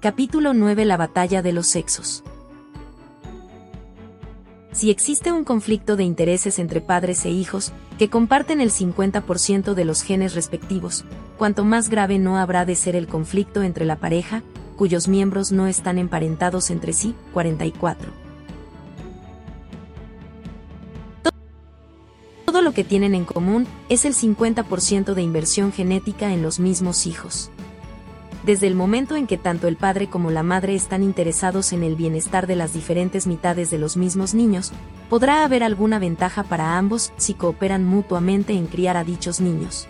Capítulo 9 La batalla de los sexos. Si existe un conflicto de intereses entre padres e hijos, que comparten el 50% de los genes respectivos, cuanto más grave no habrá de ser el conflicto entre la pareja, cuyos miembros no están emparentados entre sí, 44. Todo lo que tienen en común es el 50% de inversión genética en los mismos hijos desde el momento en que tanto el padre como la madre están interesados en el bienestar de las diferentes mitades de los mismos niños, podrá haber alguna ventaja para ambos si cooperan mutuamente en criar a dichos niños.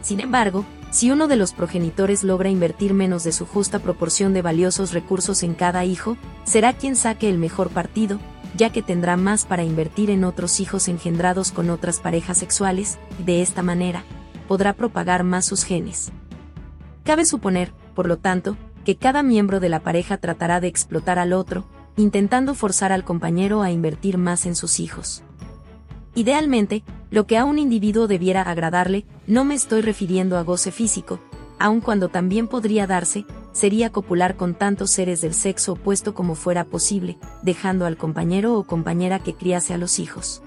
Sin embargo, si uno de los progenitores logra invertir menos de su justa proporción de valiosos recursos en cada hijo, será quien saque el mejor partido, ya que tendrá más para invertir en otros hijos engendrados con otras parejas sexuales, y de esta manera, podrá propagar más sus genes. Cabe suponer, por lo tanto, que cada miembro de la pareja tratará de explotar al otro, intentando forzar al compañero a invertir más en sus hijos. Idealmente, lo que a un individuo debiera agradarle, no me estoy refiriendo a goce físico, aun cuando también podría darse, sería copular con tantos seres del sexo opuesto como fuera posible, dejando al compañero o compañera que criase a los hijos.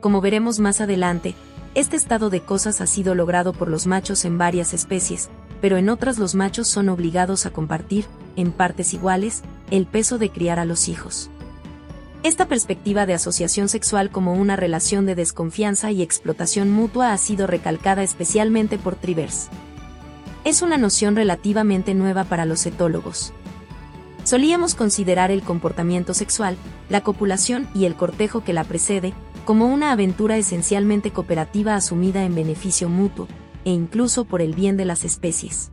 Como veremos más adelante, este estado de cosas ha sido logrado por los machos en varias especies, pero en otras los machos son obligados a compartir, en partes iguales, el peso de criar a los hijos. Esta perspectiva de asociación sexual como una relación de desconfianza y explotación mutua ha sido recalcada especialmente por Trivers. Es una noción relativamente nueva para los etólogos. Solíamos considerar el comportamiento sexual, la copulación y el cortejo que la precede, como una aventura esencialmente cooperativa asumida en beneficio mutuo, e incluso por el bien de las especies.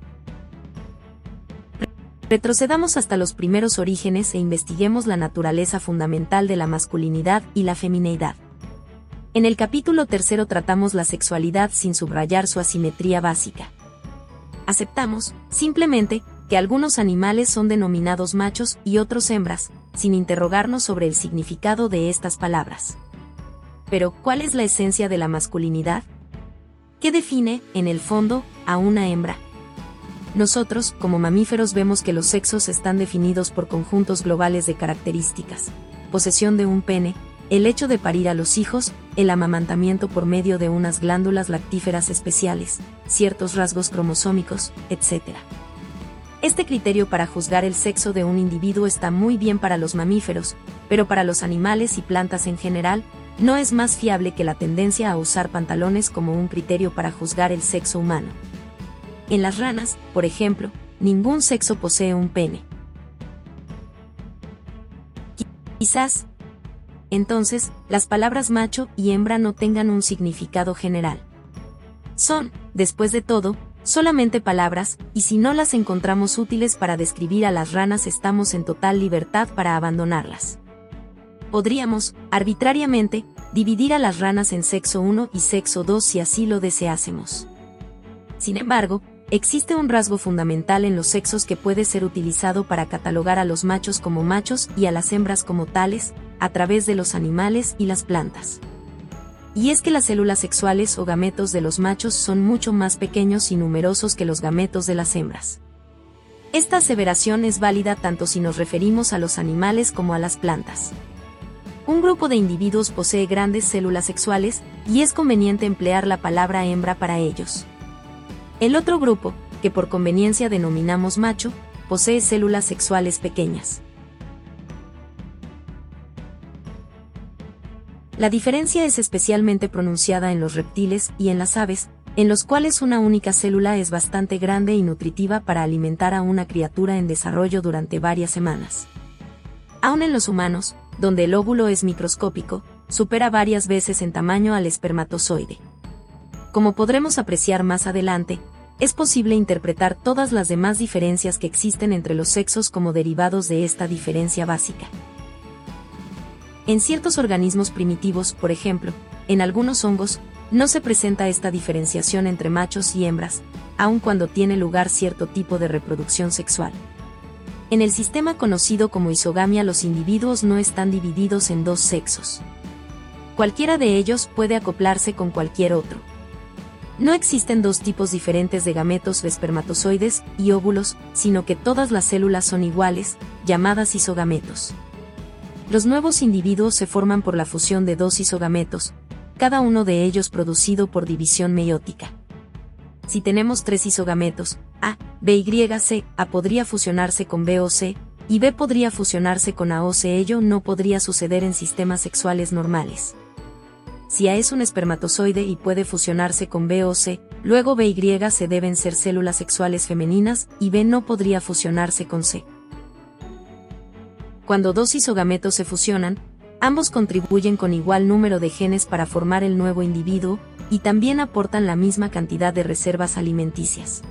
Retrocedamos hasta los primeros orígenes e investiguemos la naturaleza fundamental de la masculinidad y la femineidad. En el capítulo tercero tratamos la sexualidad sin subrayar su asimetría básica. Aceptamos, simplemente, que algunos animales son denominados machos y otros hembras, sin interrogarnos sobre el significado de estas palabras. Pero, ¿cuál es la esencia de la masculinidad? ¿Qué define, en el fondo, a una hembra? Nosotros, como mamíferos, vemos que los sexos están definidos por conjuntos globales de características. Posesión de un pene, el hecho de parir a los hijos, el amamantamiento por medio de unas glándulas lactíferas especiales, ciertos rasgos cromosómicos, etc. Este criterio para juzgar el sexo de un individuo está muy bien para los mamíferos, pero para los animales y plantas en general, no es más fiable que la tendencia a usar pantalones como un criterio para juzgar el sexo humano. En las ranas, por ejemplo, ningún sexo posee un pene. Quizás, entonces, las palabras macho y hembra no tengan un significado general. Son, después de todo, solamente palabras, y si no las encontramos útiles para describir a las ranas estamos en total libertad para abandonarlas podríamos, arbitrariamente, dividir a las ranas en sexo 1 y sexo 2 si así lo deseásemos. Sin embargo, existe un rasgo fundamental en los sexos que puede ser utilizado para catalogar a los machos como machos y a las hembras como tales, a través de los animales y las plantas. Y es que las células sexuales o gametos de los machos son mucho más pequeños y numerosos que los gametos de las hembras. Esta aseveración es válida tanto si nos referimos a los animales como a las plantas. Un grupo de individuos posee grandes células sexuales, y es conveniente emplear la palabra hembra para ellos. El otro grupo, que por conveniencia denominamos macho, posee células sexuales pequeñas. La diferencia es especialmente pronunciada en los reptiles y en las aves, en los cuales una única célula es bastante grande y nutritiva para alimentar a una criatura en desarrollo durante varias semanas. Aún en los humanos, donde el óvulo es microscópico, supera varias veces en tamaño al espermatozoide. Como podremos apreciar más adelante, es posible interpretar todas las demás diferencias que existen entre los sexos como derivados de esta diferencia básica. En ciertos organismos primitivos, por ejemplo, en algunos hongos, no se presenta esta diferenciación entre machos y hembras, aun cuando tiene lugar cierto tipo de reproducción sexual. En el sistema conocido como isogamia los individuos no están divididos en dos sexos. Cualquiera de ellos puede acoplarse con cualquier otro. No existen dos tipos diferentes de gametos o espermatozoides y óvulos, sino que todas las células son iguales, llamadas isogametos. Los nuevos individuos se forman por la fusión de dos isogametos, cada uno de ellos producido por división meiótica. Si tenemos tres isogametos, A, B y C, A podría fusionarse con B o C, y B podría fusionarse con A o C. Ello no podría suceder en sistemas sexuales normales. Si A es un espermatozoide y puede fusionarse con B o C, luego B y C deben ser células sexuales femeninas y B no podría fusionarse con C. Cuando dos isogametos se fusionan, ambos contribuyen con igual número de genes para formar el nuevo individuo, y también aportan la misma cantidad de reservas alimenticias.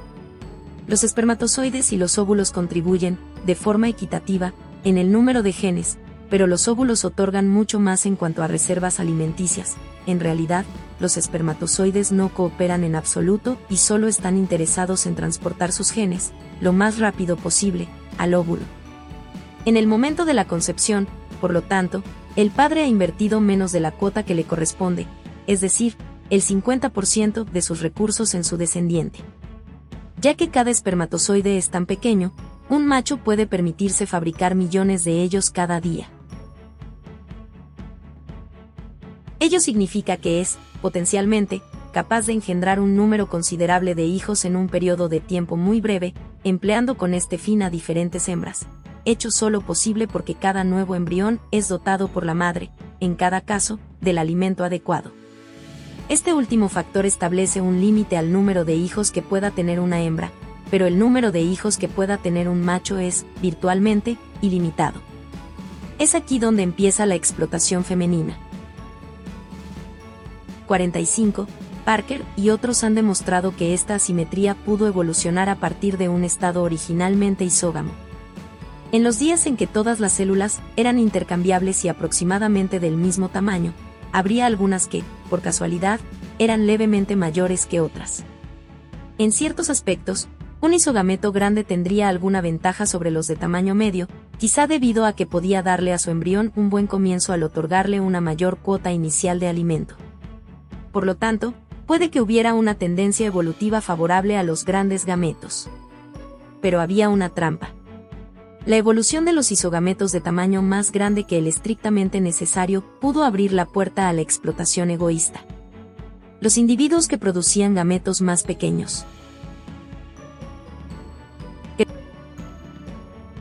Los espermatozoides y los óvulos contribuyen, de forma equitativa, en el número de genes, pero los óvulos otorgan mucho más en cuanto a reservas alimenticias. En realidad, los espermatozoides no cooperan en absoluto y solo están interesados en transportar sus genes, lo más rápido posible, al óvulo. En el momento de la concepción, por lo tanto, el padre ha invertido menos de la cuota que le corresponde, es decir, el 50% de sus recursos en su descendiente. Ya que cada espermatozoide es tan pequeño, un macho puede permitirse fabricar millones de ellos cada día. Ello significa que es, potencialmente, capaz de engendrar un número considerable de hijos en un periodo de tiempo muy breve, empleando con este fin a diferentes hembras, hecho solo posible porque cada nuevo embrión es dotado por la madre, en cada caso, del alimento adecuado. Este último factor establece un límite al número de hijos que pueda tener una hembra, pero el número de hijos que pueda tener un macho es, virtualmente, ilimitado. Es aquí donde empieza la explotación femenina. 45. Parker y otros han demostrado que esta asimetría pudo evolucionar a partir de un estado originalmente isógamo. En los días en que todas las células eran intercambiables y aproximadamente del mismo tamaño, habría algunas que, por casualidad, eran levemente mayores que otras. En ciertos aspectos, un isogameto grande tendría alguna ventaja sobre los de tamaño medio, quizá debido a que podía darle a su embrión un buen comienzo al otorgarle una mayor cuota inicial de alimento. Por lo tanto, puede que hubiera una tendencia evolutiva favorable a los grandes gametos. Pero había una trampa. La evolución de los isogametos de tamaño más grande que el estrictamente necesario pudo abrir la puerta a la explotación egoísta. Los individuos que producían gametos más pequeños.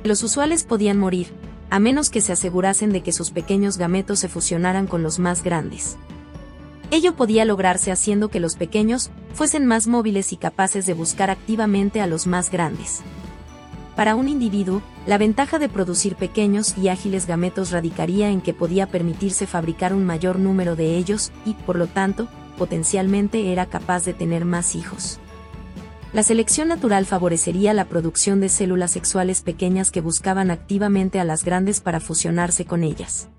Los usuales podían morir, a menos que se asegurasen de que sus pequeños gametos se fusionaran con los más grandes. Ello podía lograrse haciendo que los pequeños fuesen más móviles y capaces de buscar activamente a los más grandes. Para un individuo, la ventaja de producir pequeños y ágiles gametos radicaría en que podía permitirse fabricar un mayor número de ellos y, por lo tanto, potencialmente era capaz de tener más hijos. La selección natural favorecería la producción de células sexuales pequeñas que buscaban activamente a las grandes para fusionarse con ellas.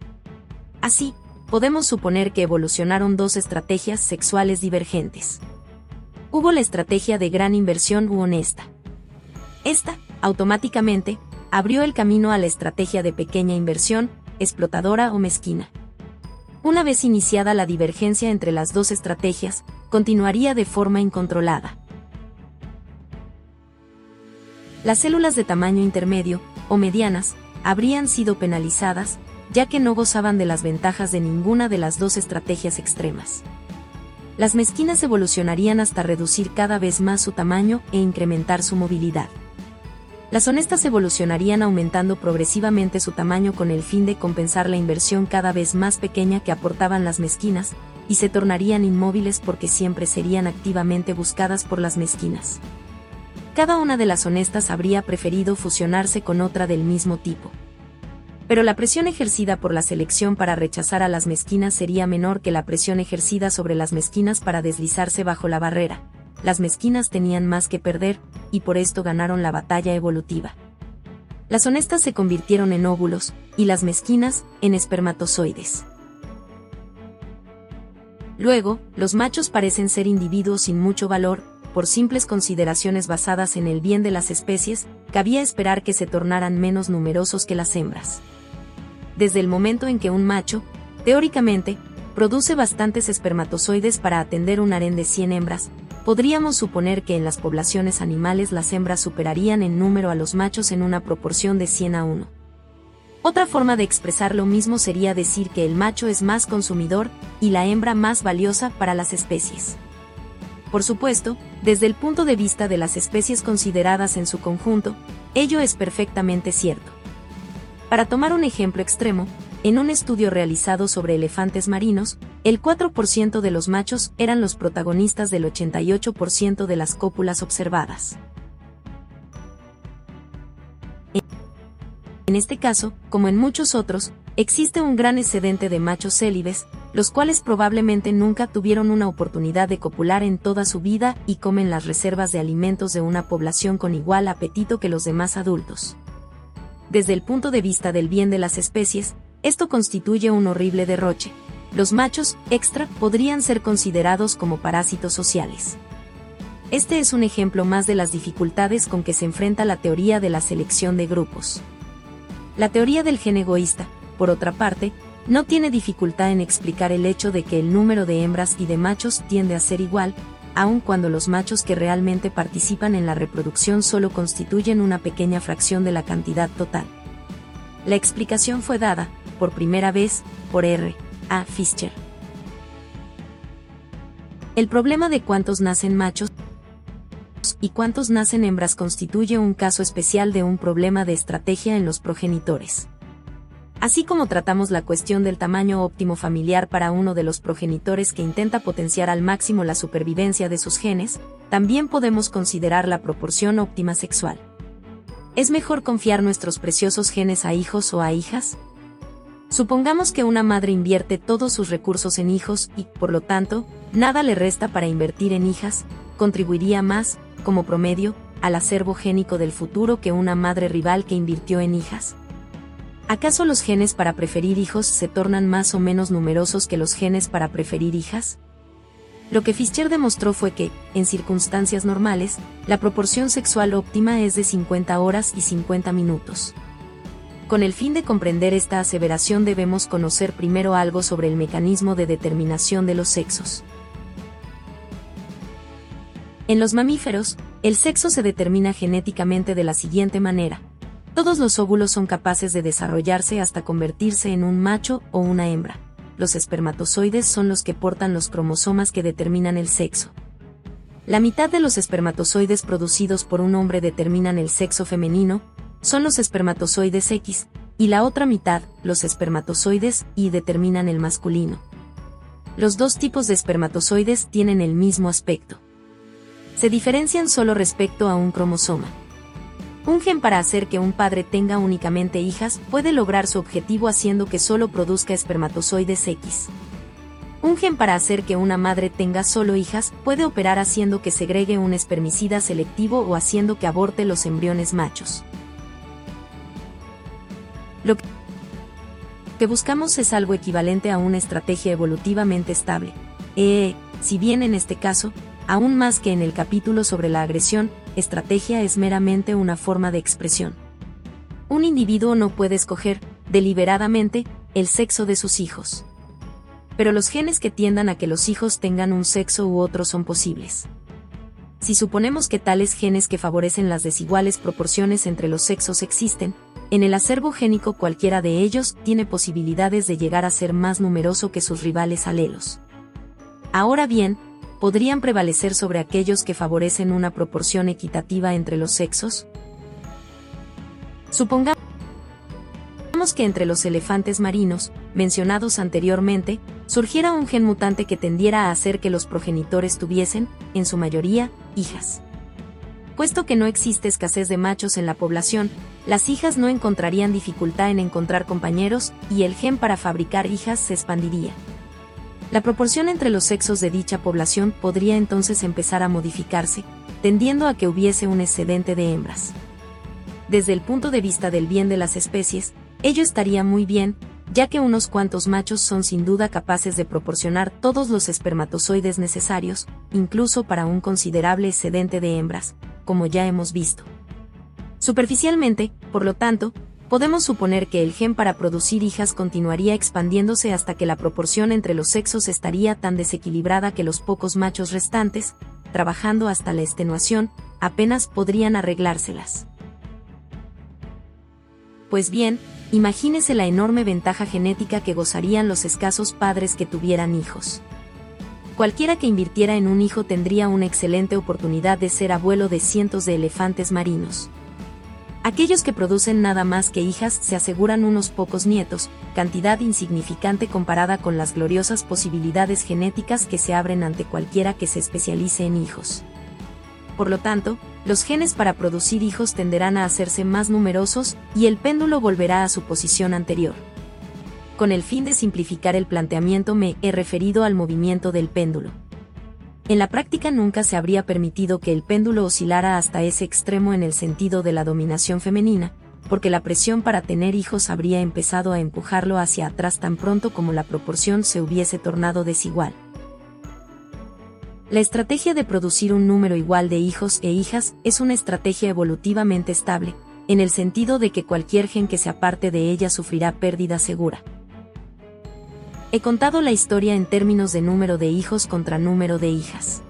Así, podemos suponer que evolucionaron dos estrategias sexuales divergentes. Hubo la estrategia de gran inversión u honesta. Esta, automáticamente, abrió el camino a la estrategia de pequeña inversión, explotadora o mezquina. Una vez iniciada la divergencia entre las dos estrategias, continuaría de forma incontrolada. Las células de tamaño intermedio, o medianas, habrían sido penalizadas, ya que no gozaban de las ventajas de ninguna de las dos estrategias extremas. Las mezquinas evolucionarían hasta reducir cada vez más su tamaño e incrementar su movilidad. Las honestas evolucionarían aumentando progresivamente su tamaño con el fin de compensar la inversión cada vez más pequeña que aportaban las mezquinas, y se tornarían inmóviles porque siempre serían activamente buscadas por las mezquinas. Cada una de las honestas habría preferido fusionarse con otra del mismo tipo. Pero la presión ejercida por la selección para rechazar a las mezquinas sería menor que la presión ejercida sobre las mezquinas para deslizarse bajo la barrera, las mezquinas tenían más que perder, y por esto ganaron la batalla evolutiva. Las honestas se convirtieron en óvulos, y las mezquinas, en espermatozoides. Luego, los machos parecen ser individuos sin mucho valor, por simples consideraciones basadas en el bien de las especies, cabía esperar que se tornaran menos numerosos que las hembras. Desde el momento en que un macho, teóricamente, produce bastantes espermatozoides para atender un harén de 100 hembras, podríamos suponer que en las poblaciones animales las hembras superarían en número a los machos en una proporción de 100 a 1. Otra forma de expresar lo mismo sería decir que el macho es más consumidor y la hembra más valiosa para las especies. Por supuesto, desde el punto de vista de las especies consideradas en su conjunto, ello es perfectamente cierto. Para tomar un ejemplo extremo, en un estudio realizado sobre elefantes marinos, el 4% de los machos eran los protagonistas del 88% de las cópulas observadas. En este caso, como en muchos otros, existe un gran excedente de machos célibes, los cuales probablemente nunca tuvieron una oportunidad de copular en toda su vida y comen las reservas de alimentos de una población con igual apetito que los demás adultos. Desde el punto de vista del bien de las especies, esto constituye un horrible derroche. Los machos extra podrían ser considerados como parásitos sociales. Este es un ejemplo más de las dificultades con que se enfrenta la teoría de la selección de grupos. La teoría del gen egoísta, por otra parte, no tiene dificultad en explicar el hecho de que el número de hembras y de machos tiende a ser igual, aun cuando los machos que realmente participan en la reproducción solo constituyen una pequeña fracción de la cantidad total. La explicación fue dada, por primera vez, por R. A. Fischer. El problema de cuántos nacen machos y cuántos nacen hembras constituye un caso especial de un problema de estrategia en los progenitores. Así como tratamos la cuestión del tamaño óptimo familiar para uno de los progenitores que intenta potenciar al máximo la supervivencia de sus genes, también podemos considerar la proporción óptima sexual. ¿Es mejor confiar nuestros preciosos genes a hijos o a hijas? Supongamos que una madre invierte todos sus recursos en hijos y, por lo tanto, nada le resta para invertir en hijas, contribuiría más, como promedio, al acervo génico del futuro que una madre rival que invirtió en hijas. ¿Acaso los genes para preferir hijos se tornan más o menos numerosos que los genes para preferir hijas? Lo que Fischer demostró fue que, en circunstancias normales, la proporción sexual óptima es de 50 horas y 50 minutos. Con el fin de comprender esta aseveración debemos conocer primero algo sobre el mecanismo de determinación de los sexos. En los mamíferos, el sexo se determina genéticamente de la siguiente manera. Todos los óvulos son capaces de desarrollarse hasta convertirse en un macho o una hembra. Los espermatozoides son los que portan los cromosomas que determinan el sexo. La mitad de los espermatozoides producidos por un hombre determinan el sexo femenino, son los espermatozoides X, y la otra mitad, los espermatozoides Y, determinan el masculino. Los dos tipos de espermatozoides tienen el mismo aspecto. Se diferencian solo respecto a un cromosoma. Un gen para hacer que un padre tenga únicamente hijas puede lograr su objetivo haciendo que solo produzca espermatozoides X. Un gen para hacer que una madre tenga solo hijas puede operar haciendo que segregue un espermicida selectivo o haciendo que aborte los embriones machos. Lo que buscamos es algo equivalente a una estrategia evolutivamente estable. Eh, si bien en este caso, aún más que en el capítulo sobre la agresión, estrategia es meramente una forma de expresión. Un individuo no puede escoger, deliberadamente, el sexo de sus hijos. Pero los genes que tiendan a que los hijos tengan un sexo u otro son posibles. Si suponemos que tales genes que favorecen las desiguales proporciones entre los sexos existen, en el acervo génico cualquiera de ellos tiene posibilidades de llegar a ser más numeroso que sus rivales alelos. Ahora bien, podrían prevalecer sobre aquellos que favorecen una proporción equitativa entre los sexos? Supongamos que entre los elefantes marinos, mencionados anteriormente, surgiera un gen mutante que tendiera a hacer que los progenitores tuviesen, en su mayoría, hijas. Puesto que no existe escasez de machos en la población, las hijas no encontrarían dificultad en encontrar compañeros y el gen para fabricar hijas se expandiría. La proporción entre los sexos de dicha población podría entonces empezar a modificarse, tendiendo a que hubiese un excedente de hembras. Desde el punto de vista del bien de las especies, ello estaría muy bien, ya que unos cuantos machos son sin duda capaces de proporcionar todos los espermatozoides necesarios, incluso para un considerable excedente de hembras, como ya hemos visto. Superficialmente, por lo tanto, podemos suponer que el gen para producir hijas continuaría expandiéndose hasta que la proporción entre los sexos estaría tan desequilibrada que los pocos machos restantes, trabajando hasta la extenuación, apenas podrían arreglárselas. Pues bien, imagínese la enorme ventaja genética que gozarían los escasos padres que tuvieran hijos. Cualquiera que invirtiera en un hijo tendría una excelente oportunidad de ser abuelo de cientos de elefantes marinos. Aquellos que producen nada más que hijas se aseguran unos pocos nietos, cantidad insignificante comparada con las gloriosas posibilidades genéticas que se abren ante cualquiera que se especialice en hijos. Por lo tanto, los genes para producir hijos tenderán a hacerse más numerosos y el péndulo volverá a su posición anterior. Con el fin de simplificar el planteamiento me he referido al movimiento del péndulo. En la práctica nunca se habría permitido que el péndulo oscilara hasta ese extremo en el sentido de la dominación femenina, porque la presión para tener hijos habría empezado a empujarlo hacia atrás tan pronto como la proporción se hubiese tornado desigual. La estrategia de producir un número igual de hijos e hijas es una estrategia evolutivamente estable, en el sentido de que cualquier gen que se aparte de ella sufrirá pérdida segura. He contado la historia en términos de número de hijos contra número de hijas.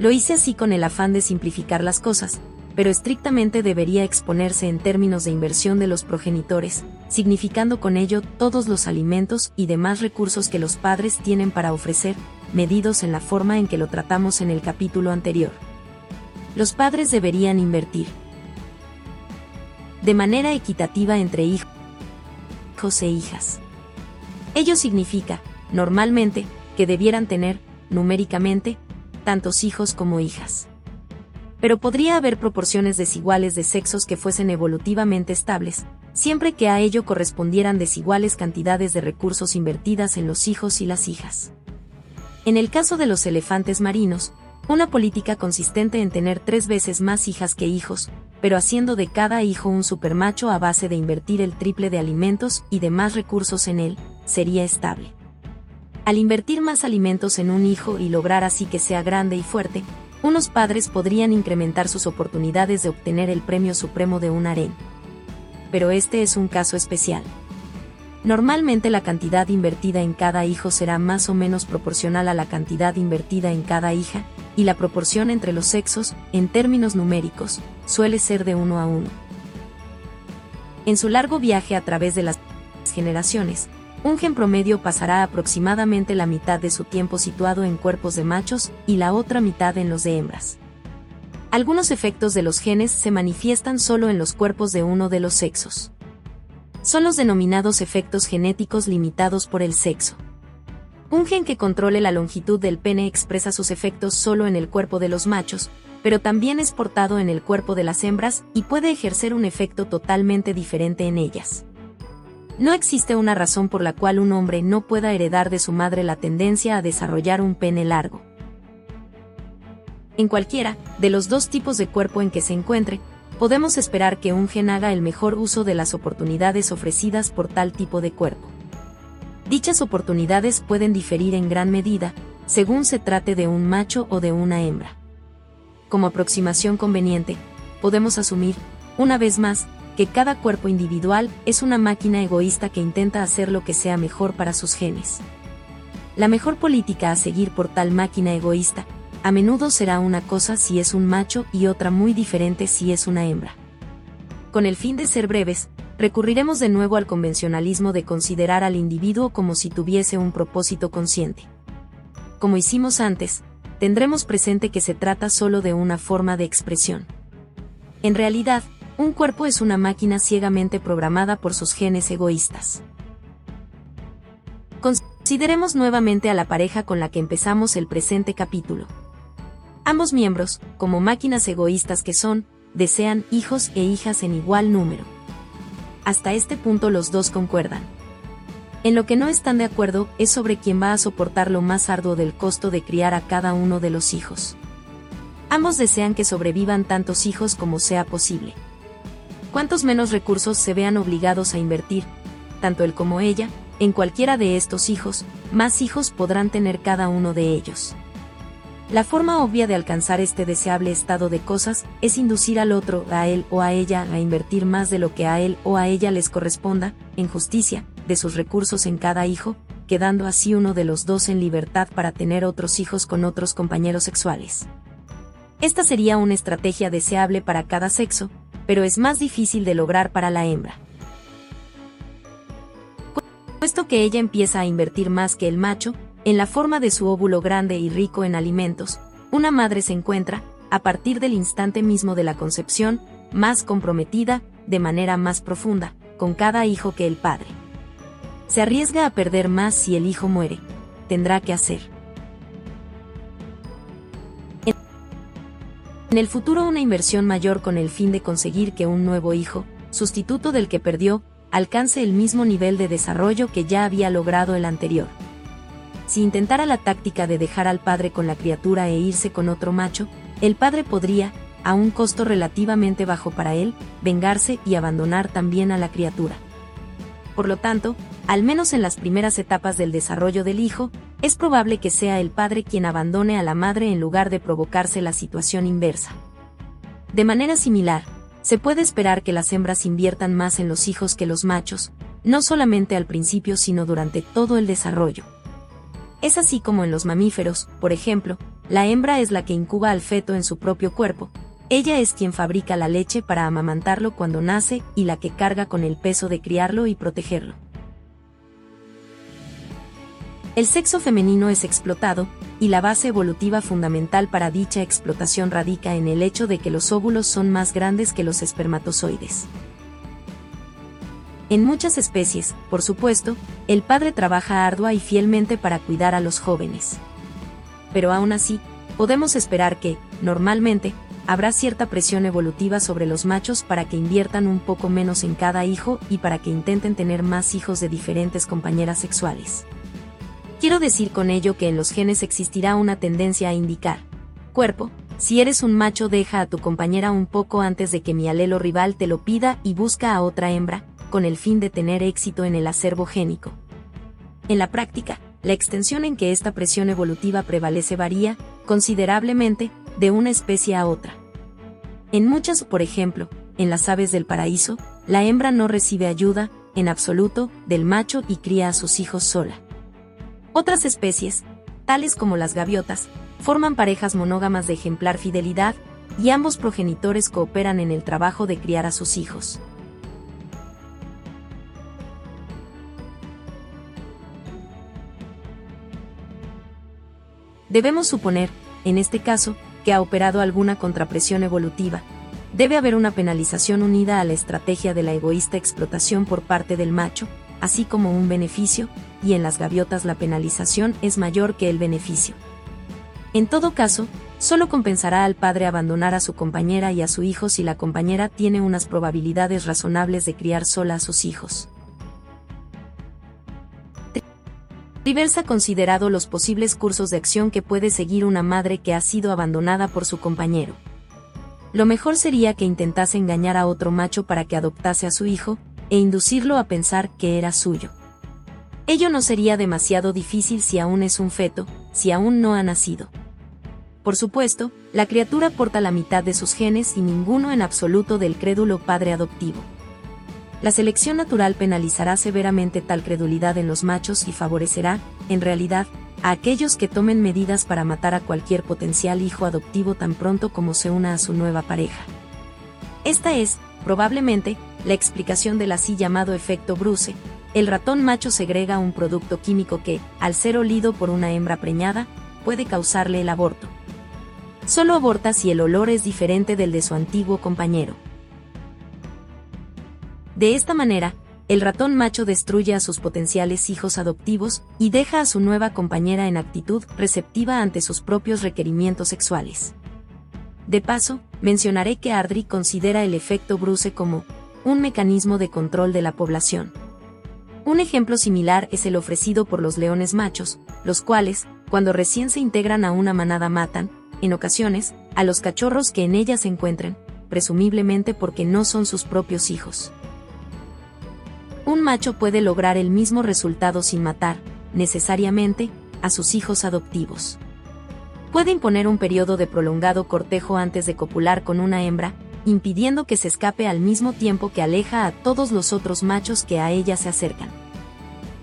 Lo hice así con el afán de simplificar las cosas, pero estrictamente debería exponerse en términos de inversión de los progenitores, significando con ello todos los alimentos y demás recursos que los padres tienen para ofrecer, medidos en la forma en que lo tratamos en el capítulo anterior. Los padres deberían invertir de manera equitativa entre hijos e hijas. Ello significa, normalmente, que debieran tener, numéricamente, tantos hijos como hijas. Pero podría haber proporciones desiguales de sexos que fuesen evolutivamente estables, siempre que a ello correspondieran desiguales cantidades de recursos invertidas en los hijos y las hijas. En el caso de los elefantes marinos, una política consistente en tener tres veces más hijas que hijos, pero haciendo de cada hijo un supermacho a base de invertir el triple de alimentos y demás recursos en él, sería estable. Al invertir más alimentos en un hijo y lograr así que sea grande y fuerte, unos padres podrían incrementar sus oportunidades de obtener el premio supremo de un harén. Pero este es un caso especial. Normalmente la cantidad invertida en cada hijo será más o menos proporcional a la cantidad invertida en cada hija, y la proporción entre los sexos, en términos numéricos, suele ser de uno a uno. En su largo viaje a través de las generaciones, un gen promedio pasará aproximadamente la mitad de su tiempo situado en cuerpos de machos y la otra mitad en los de hembras. Algunos efectos de los genes se manifiestan solo en los cuerpos de uno de los sexos son los denominados efectos genéticos limitados por el sexo. Un gen que controle la longitud del pene expresa sus efectos solo en el cuerpo de los machos, pero también es portado en el cuerpo de las hembras y puede ejercer un efecto totalmente diferente en ellas. No existe una razón por la cual un hombre no pueda heredar de su madre la tendencia a desarrollar un pene largo. En cualquiera de los dos tipos de cuerpo en que se encuentre, podemos esperar que un gen haga el mejor uso de las oportunidades ofrecidas por tal tipo de cuerpo. Dichas oportunidades pueden diferir en gran medida, según se trate de un macho o de una hembra. Como aproximación conveniente, podemos asumir, una vez más, que cada cuerpo individual es una máquina egoísta que intenta hacer lo que sea mejor para sus genes. La mejor política a seguir por tal máquina egoísta a menudo será una cosa si es un macho y otra muy diferente si es una hembra. Con el fin de ser breves, recurriremos de nuevo al convencionalismo de considerar al individuo como si tuviese un propósito consciente. Como hicimos antes, tendremos presente que se trata solo de una forma de expresión. En realidad, un cuerpo es una máquina ciegamente programada por sus genes egoístas. Consideremos nuevamente a la pareja con la que empezamos el presente capítulo. Ambos miembros, como máquinas egoístas que son, desean hijos e hijas en igual número. Hasta este punto los dos concuerdan. En lo que no están de acuerdo es sobre quién va a soportar lo más arduo del costo de criar a cada uno de los hijos. Ambos desean que sobrevivan tantos hijos como sea posible. Cuantos menos recursos se vean obligados a invertir, tanto él como ella, en cualquiera de estos hijos, más hijos podrán tener cada uno de ellos. La forma obvia de alcanzar este deseable estado de cosas es inducir al otro, a él o a ella, a invertir más de lo que a él o a ella les corresponda, en justicia, de sus recursos en cada hijo, quedando así uno de los dos en libertad para tener otros hijos con otros compañeros sexuales. Esta sería una estrategia deseable para cada sexo, pero es más difícil de lograr para la hembra. Puesto que ella empieza a invertir más que el macho, en la forma de su óvulo grande y rico en alimentos, una madre se encuentra, a partir del instante mismo de la concepción, más comprometida, de manera más profunda, con cada hijo que el padre. Se arriesga a perder más si el hijo muere. Tendrá que hacer. En el futuro una inversión mayor con el fin de conseguir que un nuevo hijo, sustituto del que perdió, alcance el mismo nivel de desarrollo que ya había logrado el anterior. Si intentara la táctica de dejar al padre con la criatura e irse con otro macho, el padre podría, a un costo relativamente bajo para él, vengarse y abandonar también a la criatura. Por lo tanto, al menos en las primeras etapas del desarrollo del hijo, es probable que sea el padre quien abandone a la madre en lugar de provocarse la situación inversa. De manera similar, se puede esperar que las hembras inviertan más en los hijos que los machos, no solamente al principio sino durante todo el desarrollo. Es así como en los mamíferos, por ejemplo, la hembra es la que incuba al feto en su propio cuerpo, ella es quien fabrica la leche para amamantarlo cuando nace y la que carga con el peso de criarlo y protegerlo. El sexo femenino es explotado, y la base evolutiva fundamental para dicha explotación radica en el hecho de que los óvulos son más grandes que los espermatozoides. En muchas especies, por supuesto, el padre trabaja ardua y fielmente para cuidar a los jóvenes. Pero aún así, podemos esperar que, normalmente, habrá cierta presión evolutiva sobre los machos para que inviertan un poco menos en cada hijo y para que intenten tener más hijos de diferentes compañeras sexuales. Quiero decir con ello que en los genes existirá una tendencia a indicar, cuerpo, si eres un macho deja a tu compañera un poco antes de que mi alelo rival te lo pida y busca a otra hembra, con el fin de tener éxito en el acervo génico. En la práctica, la extensión en que esta presión evolutiva prevalece varía, considerablemente, de una especie a otra. En muchas, por ejemplo, en las aves del paraíso, la hembra no recibe ayuda, en absoluto, del macho y cría a sus hijos sola. Otras especies, tales como las gaviotas, forman parejas monógamas de ejemplar fidelidad, y ambos progenitores cooperan en el trabajo de criar a sus hijos. Debemos suponer, en este caso, que ha operado alguna contrapresión evolutiva. Debe haber una penalización unida a la estrategia de la egoísta explotación por parte del macho, así como un beneficio, y en las gaviotas la penalización es mayor que el beneficio. En todo caso, solo compensará al padre abandonar a su compañera y a su hijo si la compañera tiene unas probabilidades razonables de criar sola a sus hijos. Rivers ha considerado los posibles cursos de acción que puede seguir una madre que ha sido abandonada por su compañero. Lo mejor sería que intentase engañar a otro macho para que adoptase a su hijo, e inducirlo a pensar que era suyo. Ello no sería demasiado difícil si aún es un feto, si aún no ha nacido. Por supuesto, la criatura porta la mitad de sus genes y ninguno en absoluto del crédulo padre adoptivo. La selección natural penalizará severamente tal credulidad en los machos y favorecerá, en realidad, a aquellos que tomen medidas para matar a cualquier potencial hijo adoptivo tan pronto como se una a su nueva pareja. Esta es, probablemente, la explicación del así llamado efecto Bruce. El ratón macho segrega un producto químico que, al ser olido por una hembra preñada, puede causarle el aborto. Solo aborta si el olor es diferente del de su antiguo compañero. De esta manera, el ratón macho destruye a sus potenciales hijos adoptivos y deja a su nueva compañera en actitud receptiva ante sus propios requerimientos sexuales. De paso, mencionaré que Ardry considera el efecto Bruce como un mecanismo de control de la población. Un ejemplo similar es el ofrecido por los leones machos, los cuales, cuando recién se integran a una manada matan, en ocasiones, a los cachorros que en ella se encuentren, presumiblemente porque no son sus propios hijos. Un macho puede lograr el mismo resultado sin matar, necesariamente, a sus hijos adoptivos. Puede imponer un periodo de prolongado cortejo antes de copular con una hembra, impidiendo que se escape al mismo tiempo que aleja a todos los otros machos que a ella se acercan.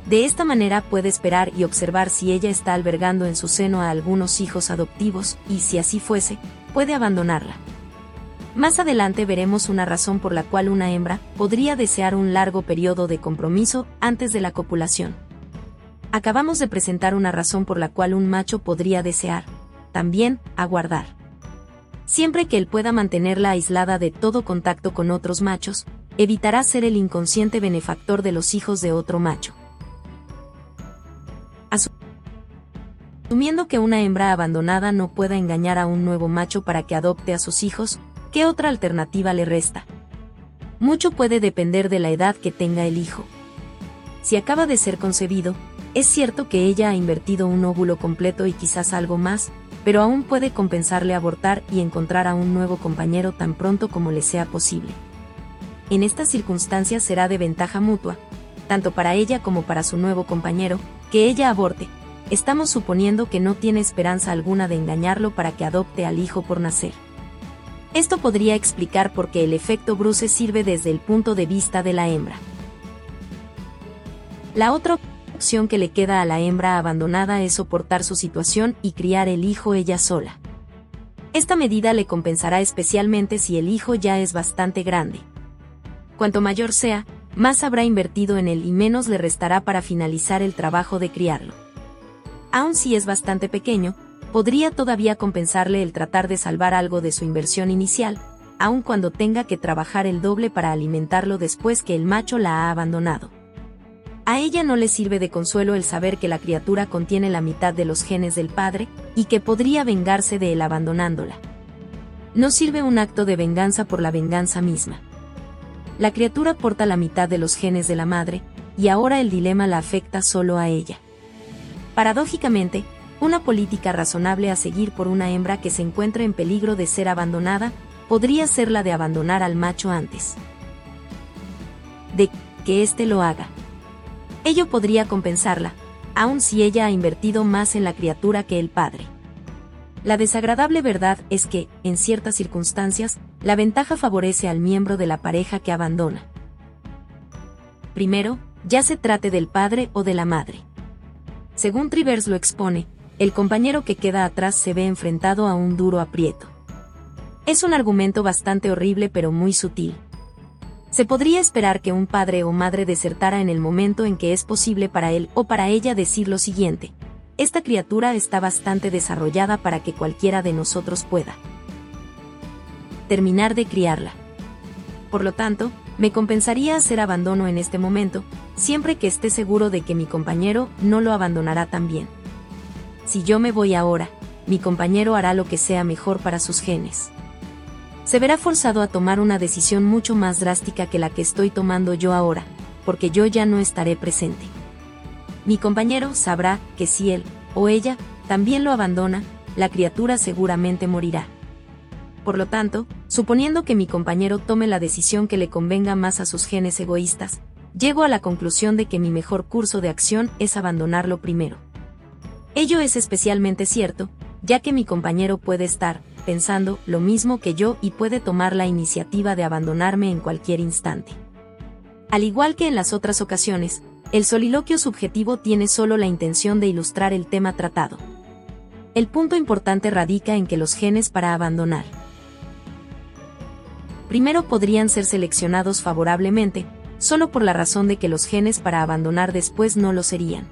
De esta manera puede esperar y observar si ella está albergando en su seno a algunos hijos adoptivos, y si así fuese, puede abandonarla. Más adelante veremos una razón por la cual una hembra podría desear un largo periodo de compromiso antes de la copulación. Acabamos de presentar una razón por la cual un macho podría desear, también, aguardar. Siempre que él pueda mantenerla aislada de todo contacto con otros machos, evitará ser el inconsciente benefactor de los hijos de otro macho. Asumiendo que una hembra abandonada no pueda engañar a un nuevo macho para que adopte a sus hijos, ¿qué otra alternativa le resta? Mucho puede depender de la edad que tenga el hijo. Si acaba de ser concebido, es cierto que ella ha invertido un óvulo completo y quizás algo más, pero aún puede compensarle abortar y encontrar a un nuevo compañero tan pronto como le sea posible. En estas circunstancias será de ventaja mutua, tanto para ella como para su nuevo compañero, que ella aborte. Estamos suponiendo que no tiene esperanza alguna de engañarlo para que adopte al hijo por nacer. Esto podría explicar por qué el efecto Bruce sirve desde el punto de vista de la hembra. La otra opción que le queda a la hembra abandonada es soportar su situación y criar el hijo ella sola. Esta medida le compensará especialmente si el hijo ya es bastante grande. Cuanto mayor sea, más habrá invertido en él y menos le restará para finalizar el trabajo de criarlo. Aun si es bastante pequeño, podría todavía compensarle el tratar de salvar algo de su inversión inicial, aun cuando tenga que trabajar el doble para alimentarlo después que el macho la ha abandonado. A ella no le sirve de consuelo el saber que la criatura contiene la mitad de los genes del padre, y que podría vengarse de él abandonándola. No sirve un acto de venganza por la venganza misma. La criatura porta la mitad de los genes de la madre, y ahora el dilema la afecta solo a ella. Paradójicamente, una política razonable a seguir por una hembra que se encuentra en peligro de ser abandonada, podría ser la de abandonar al macho antes de que éste lo haga. Ello podría compensarla, aun si ella ha invertido más en la criatura que el padre. La desagradable verdad es que, en ciertas circunstancias, la ventaja favorece al miembro de la pareja que abandona. Primero, ya se trate del padre o de la madre. Según Trivers lo expone, el compañero que queda atrás se ve enfrentado a un duro aprieto. Es un argumento bastante horrible pero muy sutil. Se podría esperar que un padre o madre desertara en el momento en que es posible para él o para ella decir lo siguiente. Esta criatura está bastante desarrollada para que cualquiera de nosotros pueda terminar de criarla. Por lo tanto, me compensaría hacer abandono en este momento, siempre que esté seguro de que mi compañero no lo abandonará también si yo me voy ahora, mi compañero hará lo que sea mejor para sus genes. Se verá forzado a tomar una decisión mucho más drástica que la que estoy tomando yo ahora, porque yo ya no estaré presente. Mi compañero sabrá que si él, o ella, también lo abandona, la criatura seguramente morirá. Por lo tanto, suponiendo que mi compañero tome la decisión que le convenga más a sus genes egoístas, llego a la conclusión de que mi mejor curso de acción es abandonarlo primero. Ello es especialmente cierto, ya que mi compañero puede estar, pensando, lo mismo que yo y puede tomar la iniciativa de abandonarme en cualquier instante. Al igual que en las otras ocasiones, el soliloquio subjetivo tiene solo la intención de ilustrar el tema tratado. El punto importante radica en que los genes para abandonar primero podrían ser seleccionados favorablemente, solo por la razón de que los genes para abandonar después no lo serían.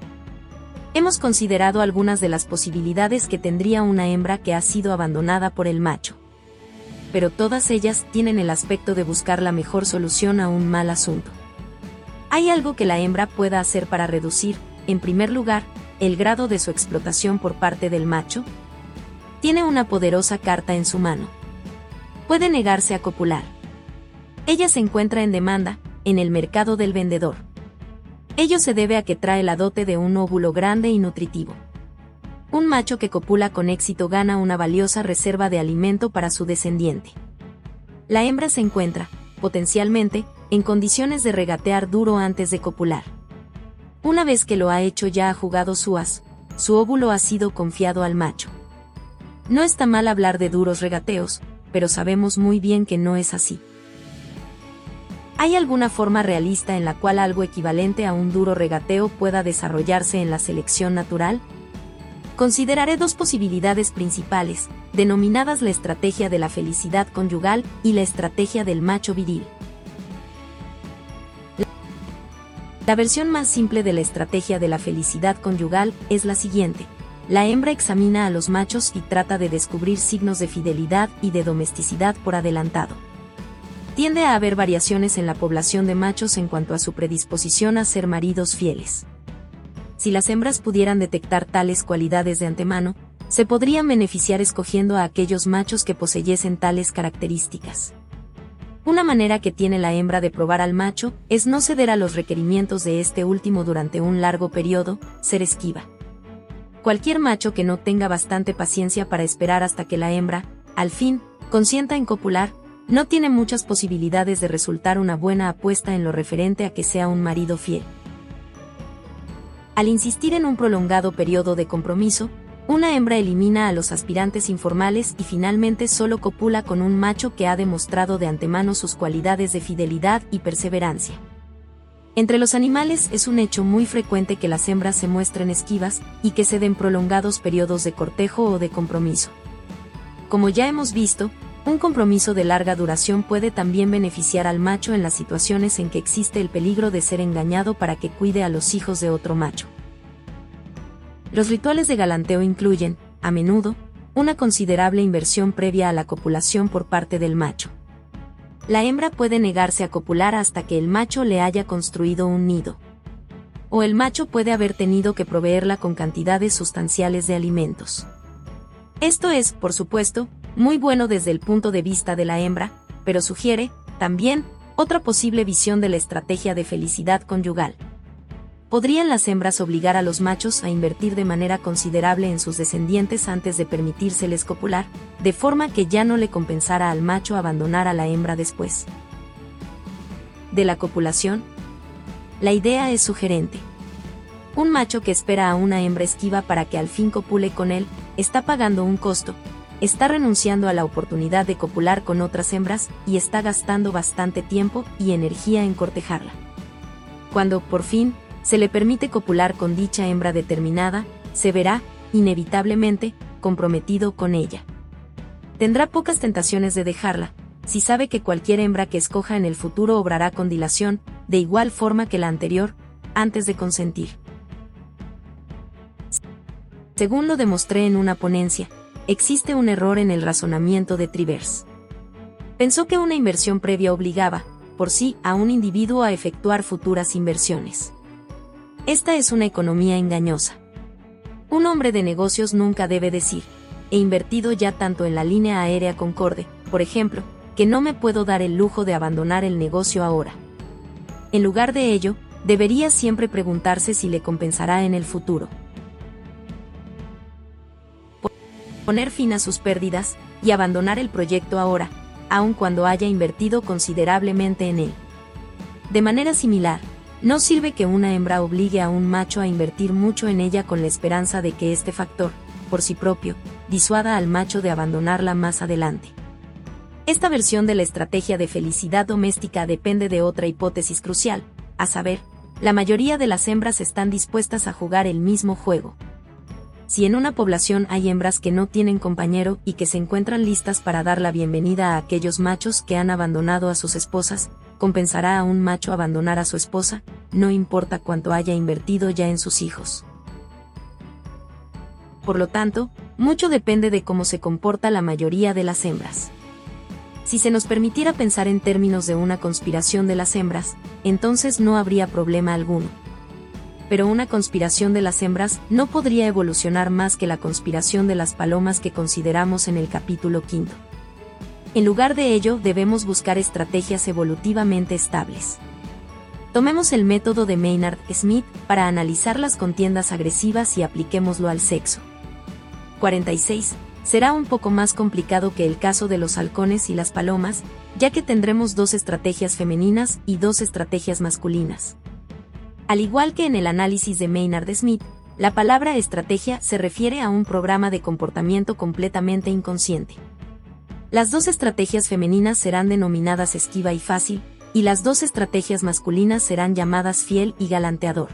Hemos considerado algunas de las posibilidades que tendría una hembra que ha sido abandonada por el macho. Pero todas ellas tienen el aspecto de buscar la mejor solución a un mal asunto. ¿Hay algo que la hembra pueda hacer para reducir, en primer lugar, el grado de su explotación por parte del macho? Tiene una poderosa carta en su mano. Puede negarse a copular. Ella se encuentra en demanda, en el mercado del vendedor Ello se debe a que trae la dote de un óvulo grande y nutritivo. Un macho que copula con éxito gana una valiosa reserva de alimento para su descendiente. La hembra se encuentra, potencialmente, en condiciones de regatear duro antes de copular. Una vez que lo ha hecho ya ha jugado su as, su óvulo ha sido confiado al macho. No está mal hablar de duros regateos, pero sabemos muy bien que no es así. ¿Hay alguna forma realista en la cual algo equivalente a un duro regateo pueda desarrollarse en la selección natural? Consideraré dos posibilidades principales, denominadas la estrategia de la felicidad conyugal y la estrategia del macho viril. La versión más simple de la estrategia de la felicidad conyugal es la siguiente. La hembra examina a los machos y trata de descubrir signos de fidelidad y de domesticidad por adelantado. Tiende a haber variaciones en la población de machos en cuanto a su predisposición a ser maridos fieles. Si las hembras pudieran detectar tales cualidades de antemano, se podrían beneficiar escogiendo a aquellos machos que poseyesen tales características. Una manera que tiene la hembra de probar al macho es no ceder a los requerimientos de este último durante un largo periodo, ser esquiva. Cualquier macho que no tenga bastante paciencia para esperar hasta que la hembra, al fin, consienta en copular, no tiene muchas posibilidades de resultar una buena apuesta en lo referente a que sea un marido fiel. Al insistir en un prolongado periodo de compromiso, una hembra elimina a los aspirantes informales y finalmente solo copula con un macho que ha demostrado de antemano sus cualidades de fidelidad y perseverancia. Entre los animales es un hecho muy frecuente que las hembras se muestren esquivas y que se den prolongados periodos de cortejo o de compromiso. Como ya hemos visto, un compromiso de larga duración puede también beneficiar al macho en las situaciones en que existe el peligro de ser engañado para que cuide a los hijos de otro macho. Los rituales de galanteo incluyen, a menudo, una considerable inversión previa a la copulación por parte del macho. La hembra puede negarse a copular hasta que el macho le haya construido un nido. O el macho puede haber tenido que proveerla con cantidades sustanciales de alimentos. Esto es, por supuesto, muy bueno desde el punto de vista de la hembra, pero sugiere, también, otra posible visión de la estrategia de felicidad conyugal podrían las hembras obligar a los machos a invertir de manera considerable en sus descendientes antes de permitírseles copular, de forma que ya no le compensara al macho abandonar a la hembra después. De la copulación, la idea es sugerente. Un macho que espera a una hembra esquiva para que al fin copule con él, está pagando un costo, está renunciando a la oportunidad de copular con otras hembras y está gastando bastante tiempo y energía en cortejarla. Cuando, por fin, se le permite copular con dicha hembra determinada, se verá, inevitablemente, comprometido con ella. Tendrá pocas tentaciones de dejarla, si sabe que cualquier hembra que escoja en el futuro obrará con dilación, de igual forma que la anterior, antes de consentir. Según lo demostré en una ponencia, existe un error en el razonamiento de Trivers. Pensó que una inversión previa obligaba, por sí, a un individuo a efectuar futuras inversiones. Esta es una economía engañosa. Un hombre de negocios nunca debe decir, he invertido ya tanto en la línea aérea Concorde, por ejemplo, que no me puedo dar el lujo de abandonar el negocio ahora. En lugar de ello, debería siempre preguntarse si le compensará en el futuro. Poner fin a sus pérdidas y abandonar el proyecto ahora, aun cuando haya invertido considerablemente en él. De manera similar, no sirve que una hembra obligue a un macho a invertir mucho en ella con la esperanza de que este factor, por sí propio, disuada al macho de abandonarla más adelante. Esta versión de la estrategia de felicidad doméstica depende de otra hipótesis crucial, a saber, la mayoría de las hembras están dispuestas a jugar el mismo juego. Si en una población hay hembras que no tienen compañero y que se encuentran listas para dar la bienvenida a aquellos machos que han abandonado a sus esposas, compensará a un macho abandonar a su esposa, no importa cuánto haya invertido ya en sus hijos. Por lo tanto, mucho depende de cómo se comporta la mayoría de las hembras. Si se nos permitiera pensar en términos de una conspiración de las hembras, entonces no habría problema alguno. Pero una conspiración de las hembras no podría evolucionar más que la conspiración de las palomas que consideramos en el capítulo quinto. En lugar de ello, debemos buscar estrategias evolutivamente estables. Tomemos el método de Maynard Smith para analizar las contiendas agresivas y apliquémoslo al sexo. 46. Será un poco más complicado que el caso de los halcones y las palomas, ya que tendremos dos estrategias femeninas y dos estrategias masculinas. Al igual que en el análisis de Maynard Smith, la palabra estrategia se refiere a un programa de comportamiento completamente inconsciente. Las dos estrategias femeninas serán denominadas esquiva y fácil, y las dos estrategias masculinas serán llamadas fiel y galanteador.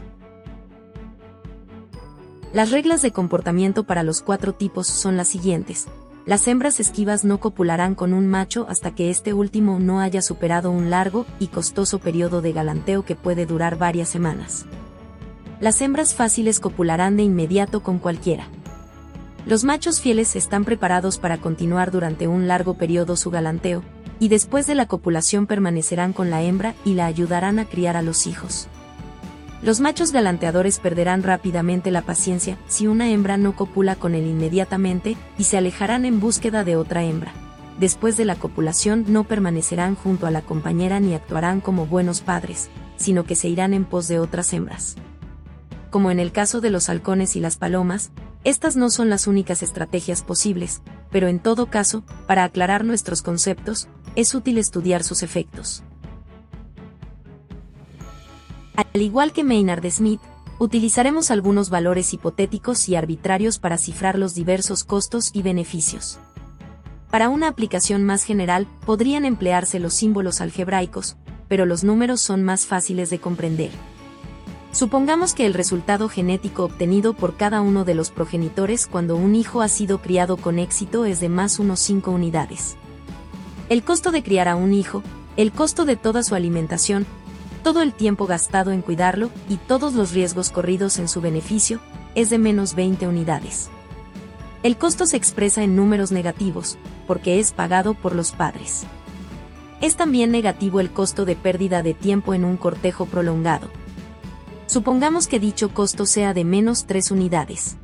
Las reglas de comportamiento para los cuatro tipos son las siguientes. Las hembras esquivas no copularán con un macho hasta que este último no haya superado un largo y costoso periodo de galanteo que puede durar varias semanas. Las hembras fáciles copularán de inmediato con cualquiera. Los machos fieles están preparados para continuar durante un largo periodo su galanteo, y después de la copulación permanecerán con la hembra y la ayudarán a criar a los hijos. Los machos galanteadores perderán rápidamente la paciencia si una hembra no copula con él inmediatamente y se alejarán en búsqueda de otra hembra. Después de la copulación no permanecerán junto a la compañera ni actuarán como buenos padres, sino que se irán en pos de otras hembras. Como en el caso de los halcones y las palomas, estas no son las únicas estrategias posibles, pero en todo caso, para aclarar nuestros conceptos, es útil estudiar sus efectos. Al igual que Maynard Smith, utilizaremos algunos valores hipotéticos y arbitrarios para cifrar los diversos costos y beneficios. Para una aplicación más general, podrían emplearse los símbolos algebraicos, pero los números son más fáciles de comprender. Supongamos que el resultado genético obtenido por cada uno de los progenitores cuando un hijo ha sido criado con éxito es de más unos 5 unidades. El costo de criar a un hijo, el costo de toda su alimentación, todo el tiempo gastado en cuidarlo y todos los riesgos corridos en su beneficio, es de menos 20 unidades. El costo se expresa en números negativos, porque es pagado por los padres. Es también negativo el costo de pérdida de tiempo en un cortejo prolongado. Supongamos que dicho costo sea de menos 3 unidades.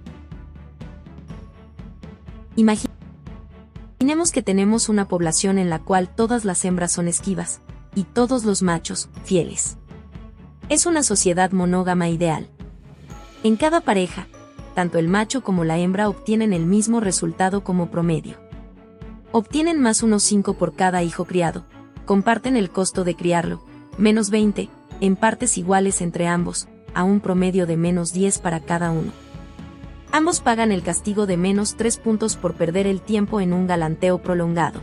Imaginemos que tenemos una población en la cual todas las hembras son esquivas, y todos los machos, fieles. Es una sociedad monógama ideal. En cada pareja, tanto el macho como la hembra obtienen el mismo resultado como promedio. Obtienen más unos 5 por cada hijo criado, comparten el costo de criarlo, menos 20, en partes iguales entre ambos, a un promedio de menos 10 para cada uno. Ambos pagan el castigo de menos 3 puntos por perder el tiempo en un galanteo prolongado.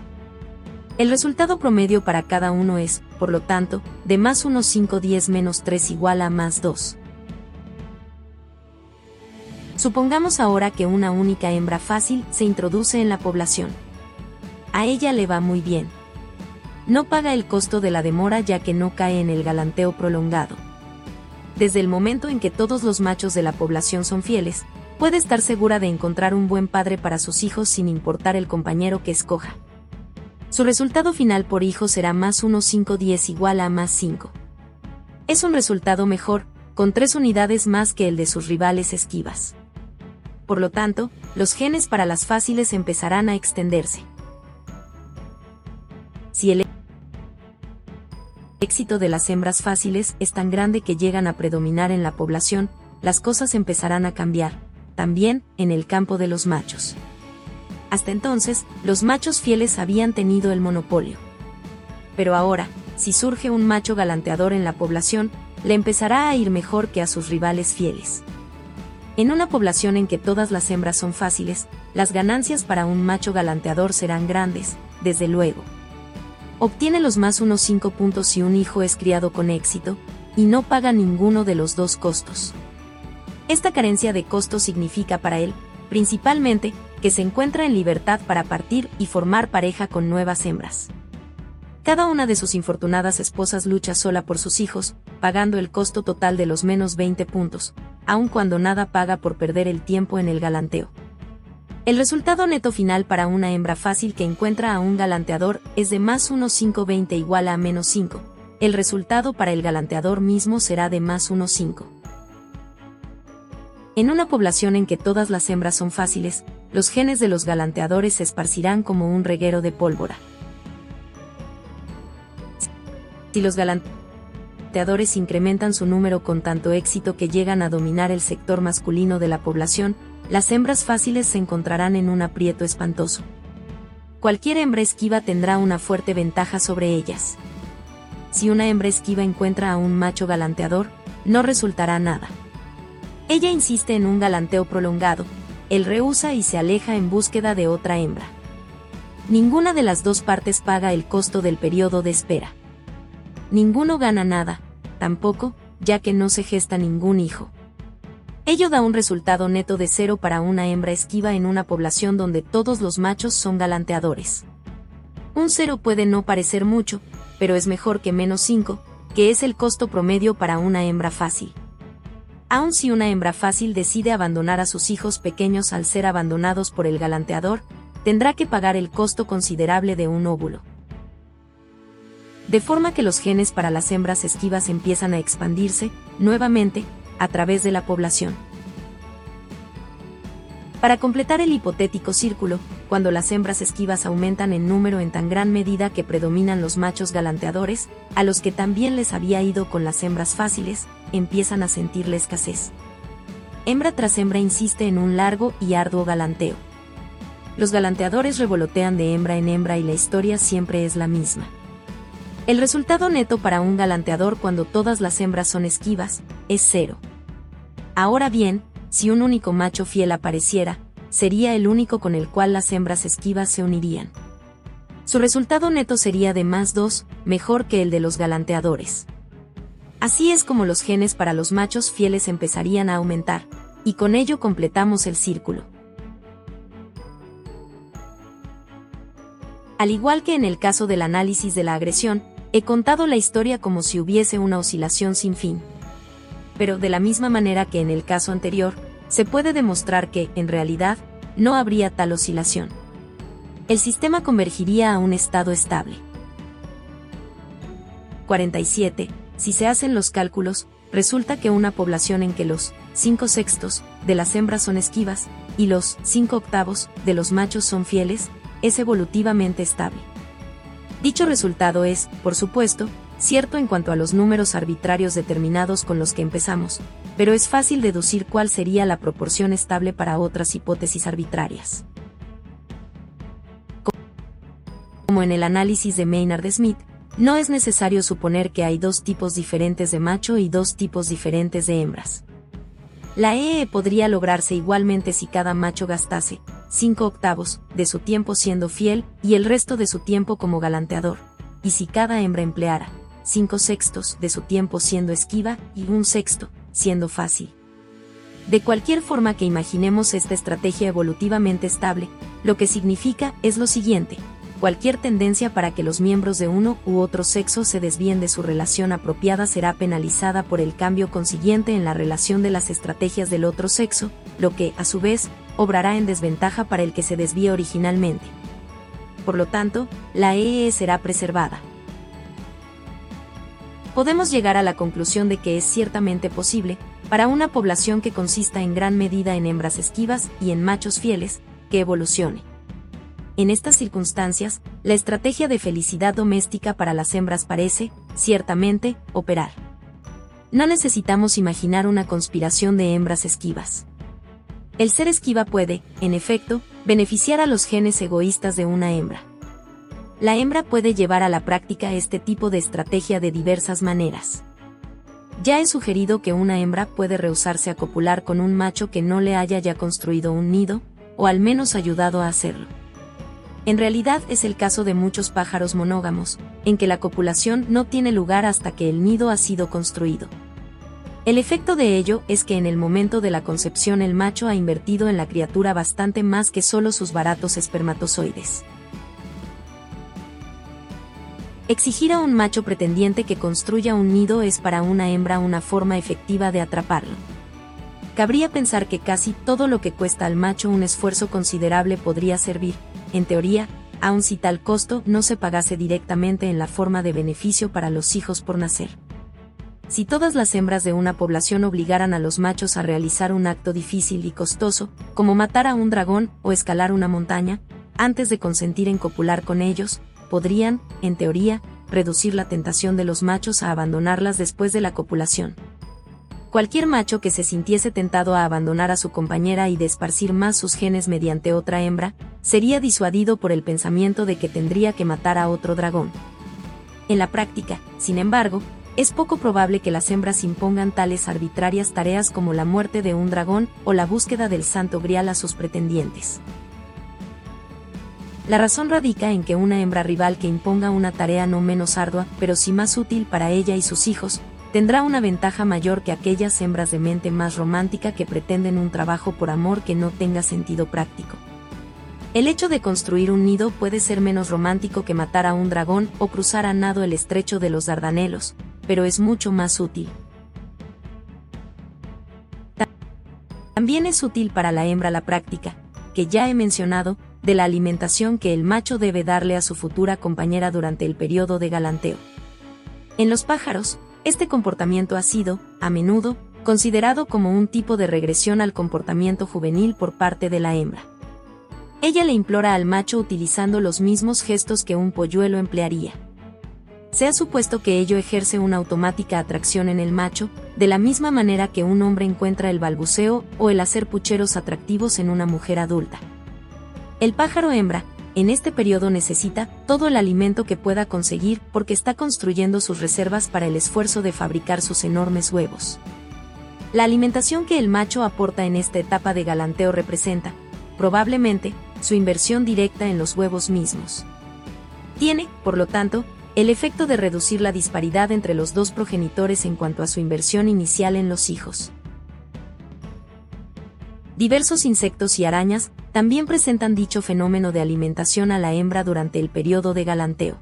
El resultado promedio para cada uno es, por lo tanto, de más 1 5 10 menos 3 igual a más 2. Supongamos ahora que una única hembra fácil se introduce en la población. A ella le va muy bien. No paga el costo de la demora ya que no cae en el galanteo prolongado. Desde el momento en que todos los machos de la población son fieles, puede estar segura de encontrar un buen padre para sus hijos sin importar el compañero que escoja. Su resultado final por hijo será más 1 5 10 igual a más 5. Es un resultado mejor, con 3 unidades más que el de sus rivales esquivas. Por lo tanto, los genes para las fáciles empezarán a extenderse. Si el éxito de las hembras fáciles es tan grande que llegan a predominar en la población, las cosas empezarán a cambiar, también en el campo de los machos. Hasta entonces, los machos fieles habían tenido el monopolio. Pero ahora, si surge un macho galanteador en la población, le empezará a ir mejor que a sus rivales fieles. En una población en que todas las hembras son fáciles, las ganancias para un macho galanteador serán grandes, desde luego. Obtiene los más unos 5 puntos si un hijo es criado con éxito, y no paga ninguno de los dos costos. Esta carencia de costos significa para él, principalmente, que se encuentra en libertad para partir y formar pareja con nuevas hembras. Cada una de sus infortunadas esposas lucha sola por sus hijos, pagando el costo total de los menos 20 puntos, aun cuando nada paga por perder el tiempo en el galanteo. El resultado neto final para una hembra fácil que encuentra a un galanteador es de más 1,520 igual a menos 5. El resultado para el galanteador mismo será de más 1,5. En una población en que todas las hembras son fáciles, los genes de los galanteadores se esparcirán como un reguero de pólvora. Si los galanteadores incrementan su número con tanto éxito que llegan a dominar el sector masculino de la población, las hembras fáciles se encontrarán en un aprieto espantoso. Cualquier hembra esquiva tendrá una fuerte ventaja sobre ellas. Si una hembra esquiva encuentra a un macho galanteador, no resultará nada. Ella insiste en un galanteo prolongado, él rehúsa y se aleja en búsqueda de otra hembra. Ninguna de las dos partes paga el costo del periodo de espera. Ninguno gana nada, tampoco, ya que no se gesta ningún hijo. Ello da un resultado neto de cero para una hembra esquiva en una población donde todos los machos son galanteadores. Un cero puede no parecer mucho, pero es mejor que menos 5, que es el costo promedio para una hembra fácil. Aun si una hembra fácil decide abandonar a sus hijos pequeños al ser abandonados por el galanteador, tendrá que pagar el costo considerable de un óvulo. De forma que los genes para las hembras esquivas empiezan a expandirse, nuevamente, a través de la población. Para completar el hipotético círculo, cuando las hembras esquivas aumentan en número en tan gran medida que predominan los machos galanteadores, a los que también les había ido con las hembras fáciles, empiezan a sentir la escasez. Hembra tras hembra insiste en un largo y arduo galanteo. Los galanteadores revolotean de hembra en hembra y la historia siempre es la misma. El resultado neto para un galanteador cuando todas las hembras son esquivas, es cero. Ahora bien, si un único macho fiel apareciera, sería el único con el cual las hembras esquivas se unirían. Su resultado neto sería de más 2, mejor que el de los galanteadores. Así es como los genes para los machos fieles empezarían a aumentar, y con ello completamos el círculo. Al igual que en el caso del análisis de la agresión, he contado la historia como si hubiese una oscilación sin fin pero de la misma manera que en el caso anterior, se puede demostrar que, en realidad, no habría tal oscilación. El sistema convergiría a un estado estable. 47. Si se hacen los cálculos, resulta que una población en que los 5 sextos de las hembras son esquivas y los 5 octavos de los machos son fieles, es evolutivamente estable. Dicho resultado es, por supuesto, cierto en cuanto a los números arbitrarios determinados con los que empezamos, pero es fácil deducir cuál sería la proporción estable para otras hipótesis arbitrarias. Como en el análisis de Maynard Smith, no es necesario suponer que hay dos tipos diferentes de macho y dos tipos diferentes de hembras. La EE podría lograrse igualmente si cada macho gastase 5 octavos de su tiempo siendo fiel y el resto de su tiempo como galanteador, y si cada hembra empleara cinco sextos de su tiempo siendo esquiva y un sexto siendo fácil. De cualquier forma que imaginemos esta estrategia evolutivamente estable, lo que significa es lo siguiente, cualquier tendencia para que los miembros de uno u otro sexo se desvíen de su relación apropiada será penalizada por el cambio consiguiente en la relación de las estrategias del otro sexo, lo que, a su vez, obrará en desventaja para el que se desvíe originalmente. Por lo tanto, la EE será preservada podemos llegar a la conclusión de que es ciertamente posible, para una población que consista en gran medida en hembras esquivas y en machos fieles, que evolucione. En estas circunstancias, la estrategia de felicidad doméstica para las hembras parece, ciertamente, operar. No necesitamos imaginar una conspiración de hembras esquivas. El ser esquiva puede, en efecto, beneficiar a los genes egoístas de una hembra la hembra puede llevar a la práctica este tipo de estrategia de diversas maneras. Ya he sugerido que una hembra puede rehusarse a copular con un macho que no le haya ya construido un nido, o al menos ayudado a hacerlo. En realidad es el caso de muchos pájaros monógamos, en que la copulación no tiene lugar hasta que el nido ha sido construido. El efecto de ello es que en el momento de la concepción el macho ha invertido en la criatura bastante más que solo sus baratos espermatozoides. Exigir a un macho pretendiente que construya un nido es para una hembra una forma efectiva de atraparlo. Cabría pensar que casi todo lo que cuesta al macho un esfuerzo considerable podría servir, en teoría, aun si tal costo no se pagase directamente en la forma de beneficio para los hijos por nacer. Si todas las hembras de una población obligaran a los machos a realizar un acto difícil y costoso, como matar a un dragón o escalar una montaña, antes de consentir en copular con ellos, podrían, en teoría, reducir la tentación de los machos a abandonarlas después de la copulación. Cualquier macho que se sintiese tentado a abandonar a su compañera y de esparcir más sus genes mediante otra hembra, sería disuadido por el pensamiento de que tendría que matar a otro dragón. En la práctica, sin embargo, es poco probable que las hembras impongan tales arbitrarias tareas como la muerte de un dragón o la búsqueda del santo grial a sus pretendientes. La razón radica en que una hembra rival que imponga una tarea no menos ardua, pero sí más útil para ella y sus hijos, tendrá una ventaja mayor que aquellas hembras de mente más romántica que pretenden un trabajo por amor que no tenga sentido práctico. El hecho de construir un nido puede ser menos romántico que matar a un dragón o cruzar a nado el estrecho de los Dardanelos, pero es mucho más útil. También es útil para la hembra la práctica, que ya he mencionado, de la alimentación que el macho debe darle a su futura compañera durante el periodo de galanteo. En los pájaros, este comportamiento ha sido, a menudo, considerado como un tipo de regresión al comportamiento juvenil por parte de la hembra. Ella le implora al macho utilizando los mismos gestos que un polluelo emplearía. Se ha supuesto que ello ejerce una automática atracción en el macho, de la misma manera que un hombre encuentra el balbuceo o el hacer pucheros atractivos en una mujer adulta. El pájaro hembra, en este periodo necesita todo el alimento que pueda conseguir porque está construyendo sus reservas para el esfuerzo de fabricar sus enormes huevos. La alimentación que el macho aporta en esta etapa de galanteo representa, probablemente, su inversión directa en los huevos mismos. Tiene, por lo tanto, el efecto de reducir la disparidad entre los dos progenitores en cuanto a su inversión inicial en los hijos. Diversos insectos y arañas también presentan dicho fenómeno de alimentación a la hembra durante el periodo de galanteo.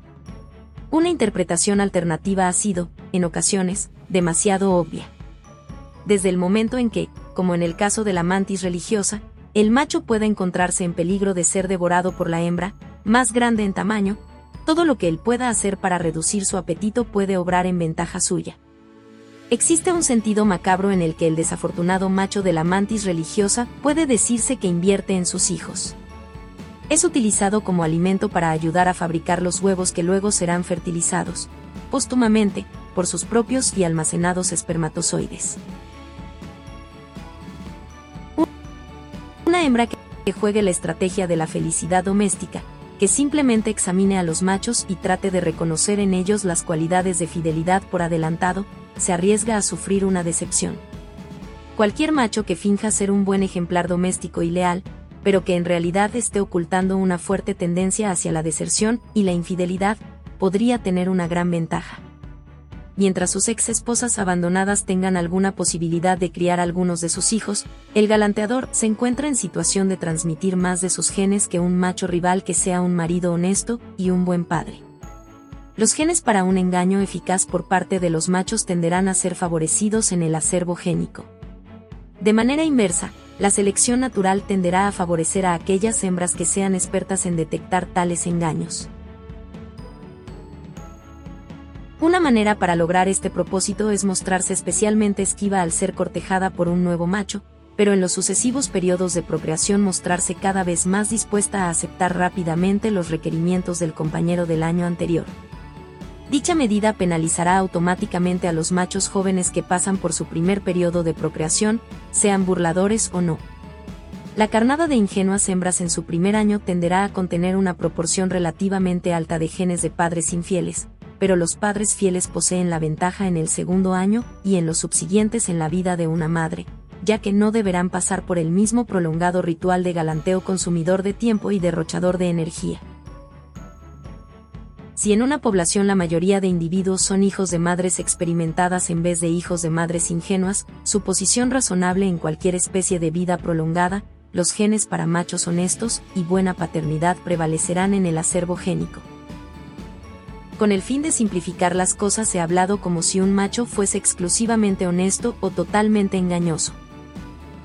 Una interpretación alternativa ha sido, en ocasiones, demasiado obvia. Desde el momento en que, como en el caso de la mantis religiosa, el macho pueda encontrarse en peligro de ser devorado por la hembra, más grande en tamaño, todo lo que él pueda hacer para reducir su apetito puede obrar en ventaja suya. Existe un sentido macabro en el que el desafortunado macho de la mantis religiosa puede decirse que invierte en sus hijos. Es utilizado como alimento para ayudar a fabricar los huevos que luego serán fertilizados, póstumamente, por sus propios y almacenados espermatozoides. Una hembra que juegue la estrategia de la felicidad doméstica, que simplemente examine a los machos y trate de reconocer en ellos las cualidades de fidelidad por adelantado, se arriesga a sufrir una decepción. Cualquier macho que finja ser un buen ejemplar doméstico y leal, pero que en realidad esté ocultando una fuerte tendencia hacia la deserción y la infidelidad, podría tener una gran ventaja mientras sus ex esposas abandonadas tengan alguna posibilidad de criar algunos de sus hijos, el galanteador se encuentra en situación de transmitir más de sus genes que un macho rival que sea un marido honesto y un buen padre. Los genes para un engaño eficaz por parte de los machos tenderán a ser favorecidos en el acervo génico. De manera inversa, la selección natural tenderá a favorecer a aquellas hembras que sean expertas en detectar tales engaños. Una manera para lograr este propósito es mostrarse especialmente esquiva al ser cortejada por un nuevo macho, pero en los sucesivos periodos de procreación mostrarse cada vez más dispuesta a aceptar rápidamente los requerimientos del compañero del año anterior. Dicha medida penalizará automáticamente a los machos jóvenes que pasan por su primer periodo de procreación, sean burladores o no. La carnada de ingenuas hembras en su primer año tenderá a contener una proporción relativamente alta de genes de padres infieles, pero los padres fieles poseen la ventaja en el segundo año y en los subsiguientes en la vida de una madre, ya que no deberán pasar por el mismo prolongado ritual de galanteo consumidor de tiempo y derrochador de energía. Si en una población la mayoría de individuos son hijos de madres experimentadas en vez de hijos de madres ingenuas, su posición razonable en cualquier especie de vida prolongada, los genes para machos honestos y buena paternidad prevalecerán en el acervo génico. Con el fin de simplificar las cosas ha hablado como si un macho fuese exclusivamente honesto o totalmente engañoso.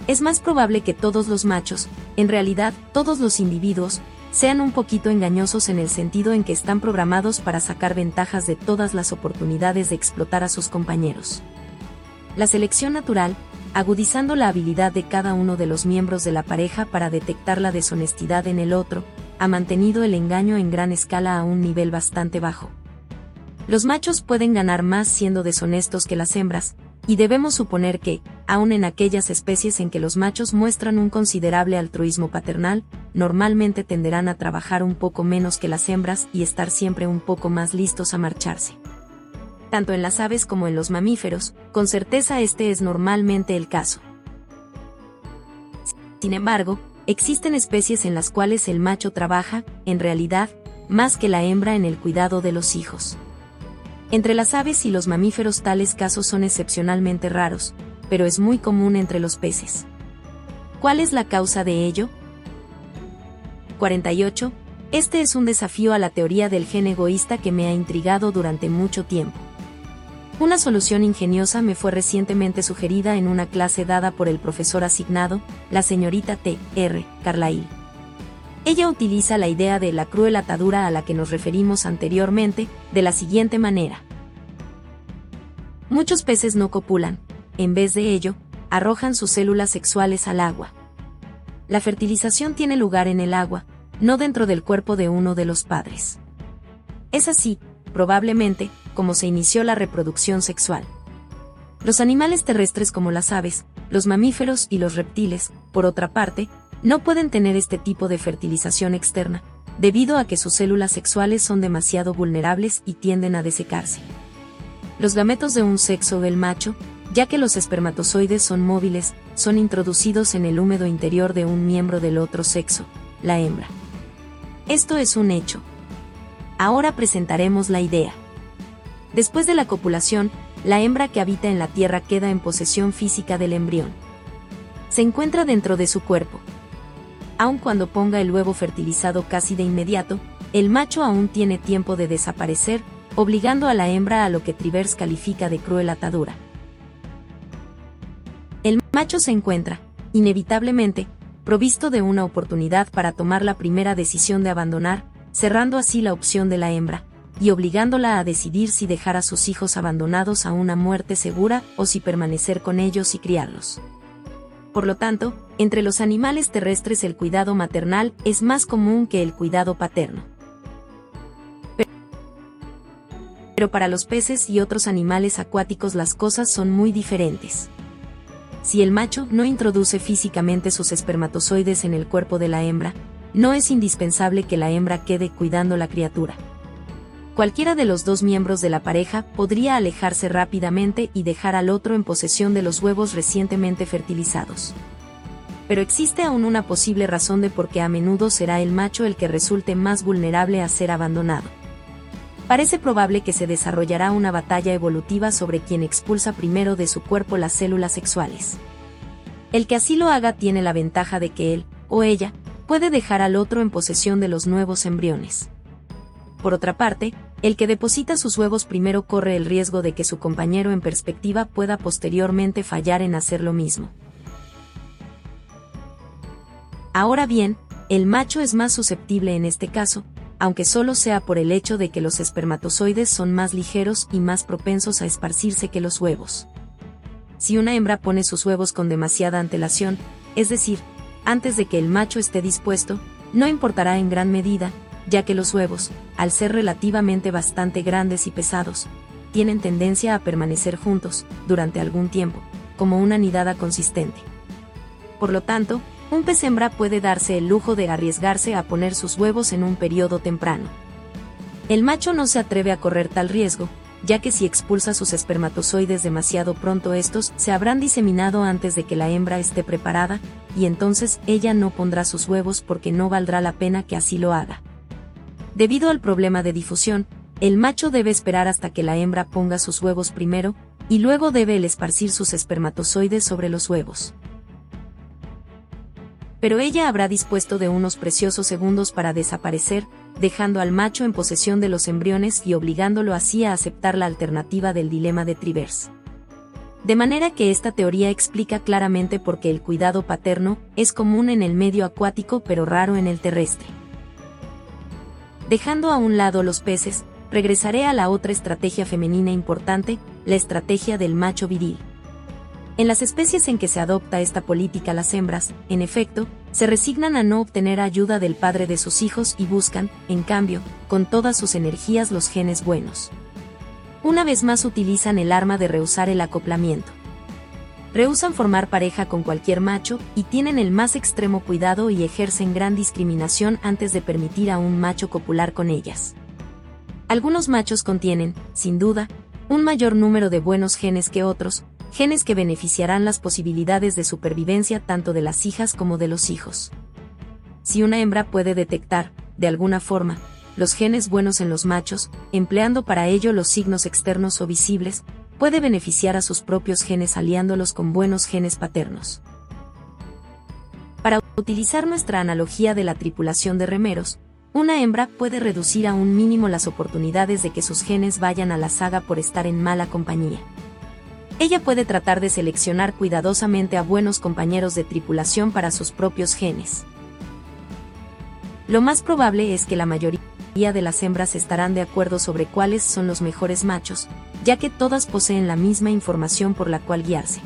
Es más probable que todos los machos, en realidad todos los individuos, sean un poquito engañosos en el sentido en que están programados para sacar ventajas de todas las oportunidades de explotar a sus compañeros. La selección natural, agudizando la habilidad de cada uno de los miembros de la pareja para detectar la deshonestidad en el otro, ha mantenido el engaño en gran escala a un nivel bastante bajo. Los machos pueden ganar más siendo deshonestos que las hembras, y debemos suponer que, aun en aquellas especies en que los machos muestran un considerable altruismo paternal, normalmente tenderán a trabajar un poco menos que las hembras y estar siempre un poco más listos a marcharse. Tanto en las aves como en los mamíferos, con certeza este es normalmente el caso. Sin embargo, existen especies en las cuales el macho trabaja, en realidad, más que la hembra en el cuidado de los hijos. Entre las aves y los mamíferos tales casos son excepcionalmente raros, pero es muy común entre los peces. ¿Cuál es la causa de ello? 48. Este es un desafío a la teoría del gen egoísta que me ha intrigado durante mucho tiempo. Una solución ingeniosa me fue recientemente sugerida en una clase dada por el profesor asignado, la señorita T. R. Carlyle. Ella utiliza la idea de la cruel atadura a la que nos referimos anteriormente, de la siguiente manera. Muchos peces no copulan, en vez de ello, arrojan sus células sexuales al agua. La fertilización tiene lugar en el agua, no dentro del cuerpo de uno de los padres. Es así, probablemente, como se inició la reproducción sexual. Los animales terrestres como las aves, los mamíferos y los reptiles, por otra parte, no pueden tener este tipo de fertilización externa, debido a que sus células sexuales son demasiado vulnerables y tienden a desecarse. Los gametos de un sexo del macho, ya que los espermatozoides son móviles, son introducidos en el húmedo interior de un miembro del otro sexo, la hembra. Esto es un hecho. Ahora presentaremos la idea. Después de la copulación, la hembra que habita en la Tierra queda en posesión física del embrión. Se encuentra dentro de su cuerpo. Aun cuando ponga el huevo fertilizado casi de inmediato, el macho aún tiene tiempo de desaparecer, obligando a la hembra a lo que Trivers califica de cruel atadura. El macho se encuentra, inevitablemente, provisto de una oportunidad para tomar la primera decisión de abandonar, cerrando así la opción de la hembra, y obligándola a decidir si dejar a sus hijos abandonados a una muerte segura o si permanecer con ellos y criarlos. Por lo tanto, entre los animales terrestres el cuidado maternal es más común que el cuidado paterno. Pero para los peces y otros animales acuáticos las cosas son muy diferentes. Si el macho no introduce físicamente sus espermatozoides en el cuerpo de la hembra, no es indispensable que la hembra quede cuidando la criatura cualquiera de los dos miembros de la pareja podría alejarse rápidamente y dejar al otro en posesión de los huevos recientemente fertilizados. Pero existe aún una posible razón de por qué a menudo será el macho el que resulte más vulnerable a ser abandonado. Parece probable que se desarrollará una batalla evolutiva sobre quien expulsa primero de su cuerpo las células sexuales. El que así lo haga tiene la ventaja de que él, o ella, puede dejar al otro en posesión de los nuevos embriones. Por otra parte, el que deposita sus huevos primero corre el riesgo de que su compañero en perspectiva pueda posteriormente fallar en hacer lo mismo. Ahora bien, el macho es más susceptible en este caso, aunque solo sea por el hecho de que los espermatozoides son más ligeros y más propensos a esparcirse que los huevos. Si una hembra pone sus huevos con demasiada antelación, es decir, antes de que el macho esté dispuesto, no importará en gran medida, ya que los huevos, al ser relativamente bastante grandes y pesados, tienen tendencia a permanecer juntos, durante algún tiempo, como una nidada consistente. Por lo tanto, un pez hembra puede darse el lujo de arriesgarse a poner sus huevos en un periodo temprano. El macho no se atreve a correr tal riesgo, ya que si expulsa sus espermatozoides demasiado pronto estos se habrán diseminado antes de que la hembra esté preparada, y entonces ella no pondrá sus huevos porque no valdrá la pena que así lo haga. Debido al problema de difusión, el macho debe esperar hasta que la hembra ponga sus huevos primero, y luego debe el esparcir sus espermatozoides sobre los huevos. Pero ella habrá dispuesto de unos preciosos segundos para desaparecer, dejando al macho en posesión de los embriones y obligándolo así a aceptar la alternativa del dilema de Trivers. De manera que esta teoría explica claramente por qué el cuidado paterno es común en el medio acuático pero raro en el terrestre. Dejando a un lado los peces, regresaré a la otra estrategia femenina importante, la estrategia del macho viril. En las especies en que se adopta esta política las hembras, en efecto, se resignan a no obtener ayuda del padre de sus hijos y buscan, en cambio, con todas sus energías los genes buenos. Una vez más utilizan el arma de rehusar el acoplamiento rehusan formar pareja con cualquier macho y tienen el más extremo cuidado y ejercen gran discriminación antes de permitir a un macho copular con ellas. Algunos machos contienen, sin duda, un mayor número de buenos genes que otros, genes que beneficiarán las posibilidades de supervivencia tanto de las hijas como de los hijos. Si una hembra puede detectar, de alguna forma, los genes buenos en los machos, empleando para ello los signos externos o visibles, puede beneficiar a sus propios genes aliándolos con buenos genes paternos. Para utilizar nuestra analogía de la tripulación de remeros, una hembra puede reducir a un mínimo las oportunidades de que sus genes vayan a la saga por estar en mala compañía. Ella puede tratar de seleccionar cuidadosamente a buenos compañeros de tripulación para sus propios genes. Lo más probable es que la mayoría de las hembras estarán de acuerdo sobre cuáles son los mejores machos, ya que todas poseen la misma información por la cual guiarse.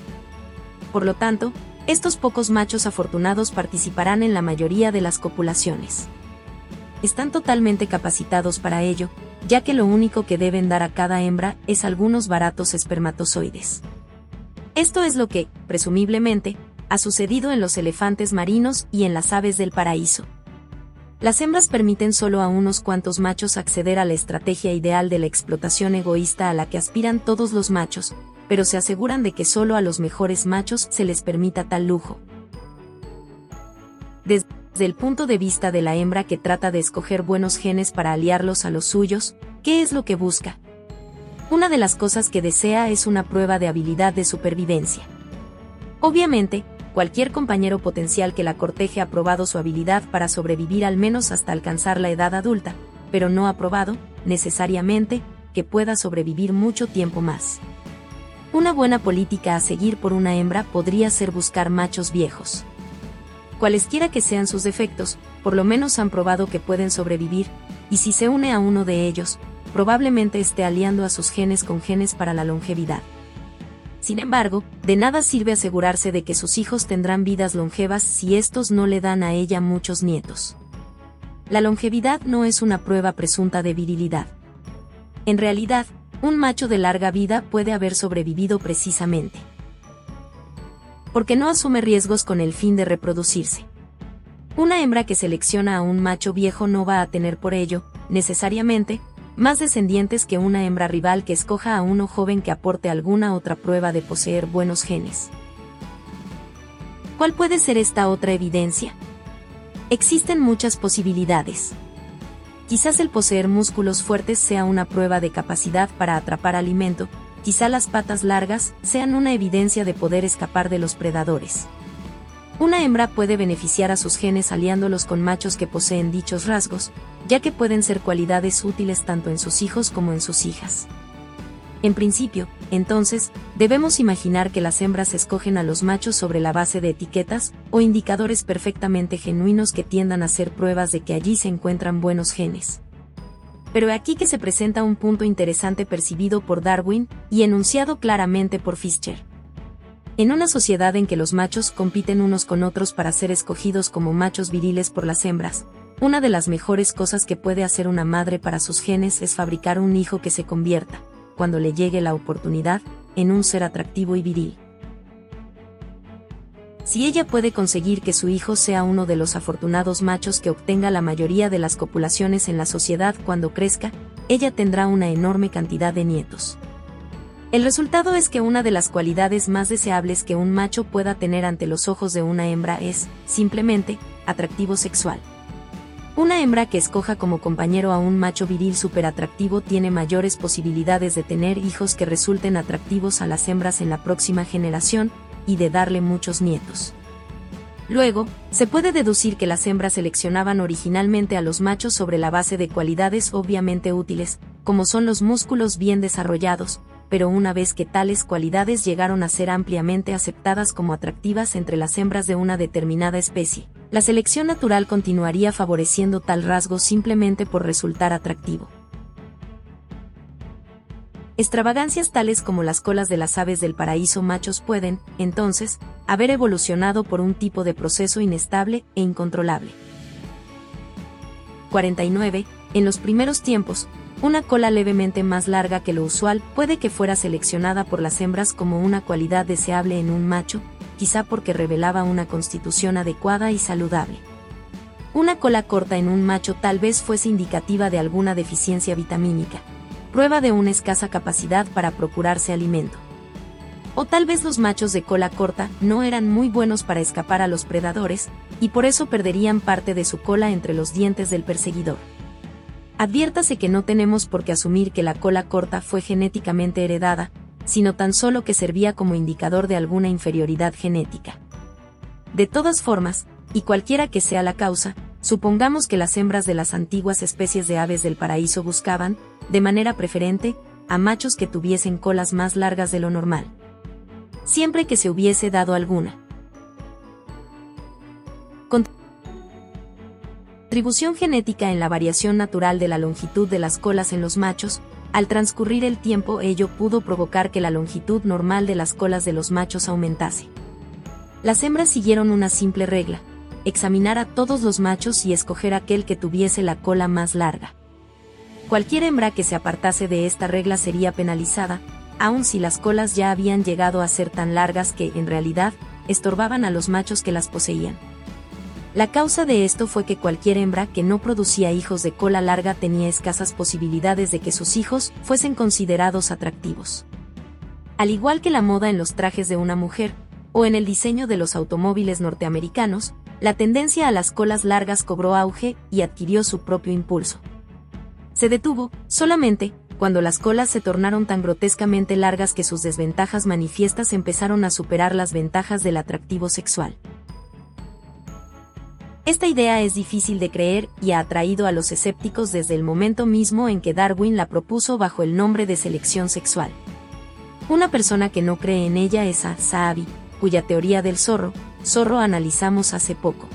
Por lo tanto, estos pocos machos afortunados participarán en la mayoría de las copulaciones están totalmente capacitados para ello, ya que lo único que deben dar a cada hembra es algunos baratos espermatozoides. Esto es lo que, presumiblemente, ha sucedido en los elefantes marinos y en las aves del paraíso. Las hembras permiten solo a unos cuantos machos acceder a la estrategia ideal de la explotación egoísta a la que aspiran todos los machos, pero se aseguran de que solo a los mejores machos se les permita tal lujo. Desde el punto de vista de la hembra que trata de escoger buenos genes para aliarlos a los suyos, ¿qué es lo que busca? Una de las cosas que desea es una prueba de habilidad de supervivencia. Obviamente, cualquier compañero potencial que la corteje ha probado su habilidad para sobrevivir al menos hasta alcanzar la edad adulta, pero no ha probado, necesariamente, que pueda sobrevivir mucho tiempo más. Una buena política a seguir por una hembra podría ser buscar machos viejos cualesquiera que sean sus defectos, por lo menos han probado que pueden sobrevivir, y si se une a uno de ellos, probablemente esté aliando a sus genes con genes para la longevidad. Sin embargo, de nada sirve asegurarse de que sus hijos tendrán vidas longevas si estos no le dan a ella muchos nietos. La longevidad no es una prueba presunta de virilidad. En realidad, un macho de larga vida puede haber sobrevivido precisamente porque no asume riesgos con el fin de reproducirse. Una hembra que selecciona a un macho viejo no va a tener por ello, necesariamente, más descendientes que una hembra rival que escoja a uno joven que aporte alguna otra prueba de poseer buenos genes. ¿Cuál puede ser esta otra evidencia? Existen muchas posibilidades. Quizás el poseer músculos fuertes sea una prueba de capacidad para atrapar alimento, quizá las patas largas sean una evidencia de poder escapar de los predadores. Una hembra puede beneficiar a sus genes aliándolos con machos que poseen dichos rasgos, ya que pueden ser cualidades útiles tanto en sus hijos como en sus hijas. En principio, entonces, debemos imaginar que las hembras escogen a los machos sobre la base de etiquetas o indicadores perfectamente genuinos que tiendan a ser pruebas de que allí se encuentran buenos genes pero aquí que se presenta un punto interesante percibido por Darwin y enunciado claramente por Fischer. En una sociedad en que los machos compiten unos con otros para ser escogidos como machos viriles por las hembras, una de las mejores cosas que puede hacer una madre para sus genes es fabricar un hijo que se convierta, cuando le llegue la oportunidad, en un ser atractivo y viril. Si ella puede conseguir que su hijo sea uno de los afortunados machos que obtenga la mayoría de las copulaciones en la sociedad cuando crezca, ella tendrá una enorme cantidad de nietos. El resultado es que una de las cualidades más deseables que un macho pueda tener ante los ojos de una hembra es, simplemente, atractivo sexual. Una hembra que escoja como compañero a un macho viril atractivo tiene mayores posibilidades de tener hijos que resulten atractivos a las hembras en la próxima generación, y de darle muchos nietos. Luego, se puede deducir que las hembras seleccionaban originalmente a los machos sobre la base de cualidades obviamente útiles, como son los músculos bien desarrollados, pero una vez que tales cualidades llegaron a ser ampliamente aceptadas como atractivas entre las hembras de una determinada especie, la selección natural continuaría favoreciendo tal rasgo simplemente por resultar atractivo. Extravagancias tales como las colas de las aves del paraíso machos pueden, entonces, haber evolucionado por un tipo de proceso inestable e incontrolable. 49. En los primeros tiempos, una cola levemente más larga que lo usual puede que fuera seleccionada por las hembras como una cualidad deseable en un macho, quizá porque revelaba una constitución adecuada y saludable. Una cola corta en un macho tal vez fuese indicativa de alguna deficiencia vitamínica, prueba de una escasa capacidad para procurarse alimento. O tal vez los machos de cola corta no eran muy buenos para escapar a los predadores, y por eso perderían parte de su cola entre los dientes del perseguidor. Adviértase que no tenemos por qué asumir que la cola corta fue genéticamente heredada, sino tan solo que servía como indicador de alguna inferioridad genética. De todas formas, y cualquiera que sea la causa, supongamos que las hembras de las antiguas especies de aves del paraíso buscaban, de manera preferente, a machos que tuviesen colas más largas de lo normal. Siempre que se hubiese dado alguna. Contribución genética en la variación natural de la longitud de las colas en los machos, al transcurrir el tiempo ello pudo provocar que la longitud normal de las colas de los machos aumentase. Las hembras siguieron una simple regla, examinar a todos los machos y escoger aquel que tuviese la cola más larga. Cualquier hembra que se apartase de esta regla sería penalizada, aun si las colas ya habían llegado a ser tan largas que, en realidad, estorbaban a los machos que las poseían. La causa de esto fue que cualquier hembra que no producía hijos de cola larga tenía escasas posibilidades de que sus hijos fuesen considerados atractivos. Al igual que la moda en los trajes de una mujer, o en el diseño de los automóviles norteamericanos, la tendencia a las colas largas cobró auge y adquirió su propio impulso. Se detuvo, solamente, cuando las colas se tornaron tan grotescamente largas que sus desventajas manifiestas empezaron a superar las ventajas del atractivo sexual. Esta idea es difícil de creer y ha atraído a los escépticos desde el momento mismo en que Darwin la propuso bajo el nombre de selección sexual. Una persona que no cree en ella es a Saabi, cuya teoría del zorro, zorro analizamos hace poco.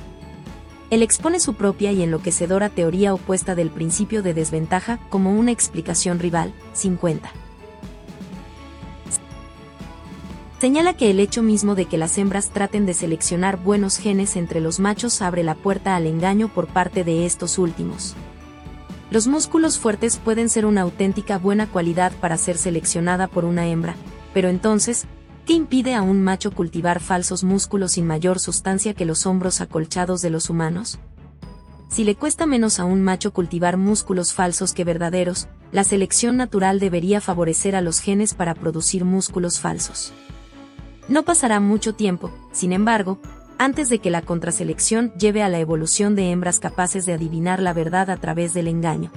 Él expone su propia y enloquecedora teoría opuesta del principio de desventaja como una explicación rival, 50. señala que el hecho mismo de que las hembras traten de seleccionar buenos genes entre los machos abre la puerta al engaño por parte de estos últimos. Los músculos fuertes pueden ser una auténtica buena cualidad para ser seleccionada por una hembra, pero entonces, ¿qué impide a un macho cultivar falsos músculos sin mayor sustancia que los hombros acolchados de los humanos? Si le cuesta menos a un macho cultivar músculos falsos que verdaderos, la selección natural debería favorecer a los genes para producir músculos falsos. No pasará mucho tiempo, sin embargo, antes de que la contraselección lleve a la evolución de hembras capaces de adivinar la verdad a través del engaño.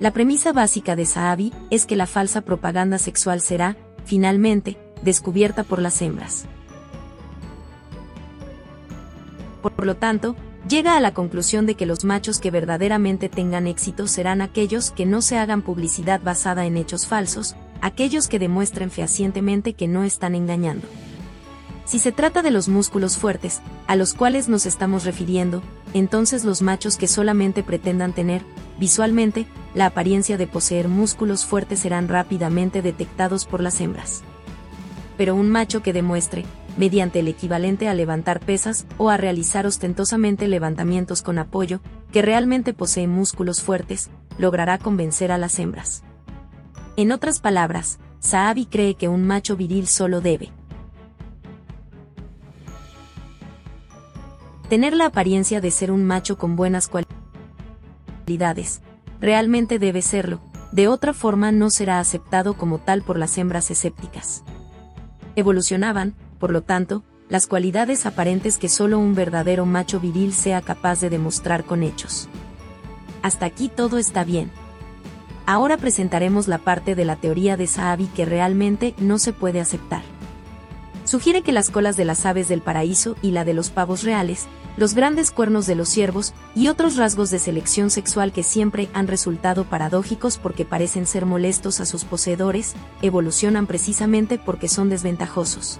La premisa básica de Saabi es que la falsa propaganda sexual será, finalmente, descubierta por las hembras. Por lo tanto, llega a la conclusión de que los machos que verdaderamente tengan éxito serán aquellos que no se hagan publicidad basada en hechos falsos, aquellos que demuestren fehacientemente que no están engañando. Si se trata de los músculos fuertes, a los cuales nos estamos refiriendo, entonces los machos que solamente pretendan tener, visualmente, la apariencia de poseer músculos fuertes serán rápidamente detectados por las hembras. Pero un macho que demuestre, mediante el equivalente a levantar pesas o a realizar ostentosamente levantamientos con apoyo, que realmente posee músculos fuertes, logrará convencer a las hembras. En otras palabras, Saabi cree que un macho viril solo debe tener la apariencia de ser un macho con buenas cualidades. Realmente debe serlo, de otra forma no será aceptado como tal por las hembras escépticas. Evolucionaban, por lo tanto, las cualidades aparentes que solo un verdadero macho viril sea capaz de demostrar con hechos. Hasta aquí todo está bien. Ahora presentaremos la parte de la teoría de Saabi que realmente no se puede aceptar. Sugiere que las colas de las aves del paraíso y la de los pavos reales, los grandes cuernos de los ciervos y otros rasgos de selección sexual que siempre han resultado paradójicos porque parecen ser molestos a sus poseedores, evolucionan precisamente porque son desventajosos.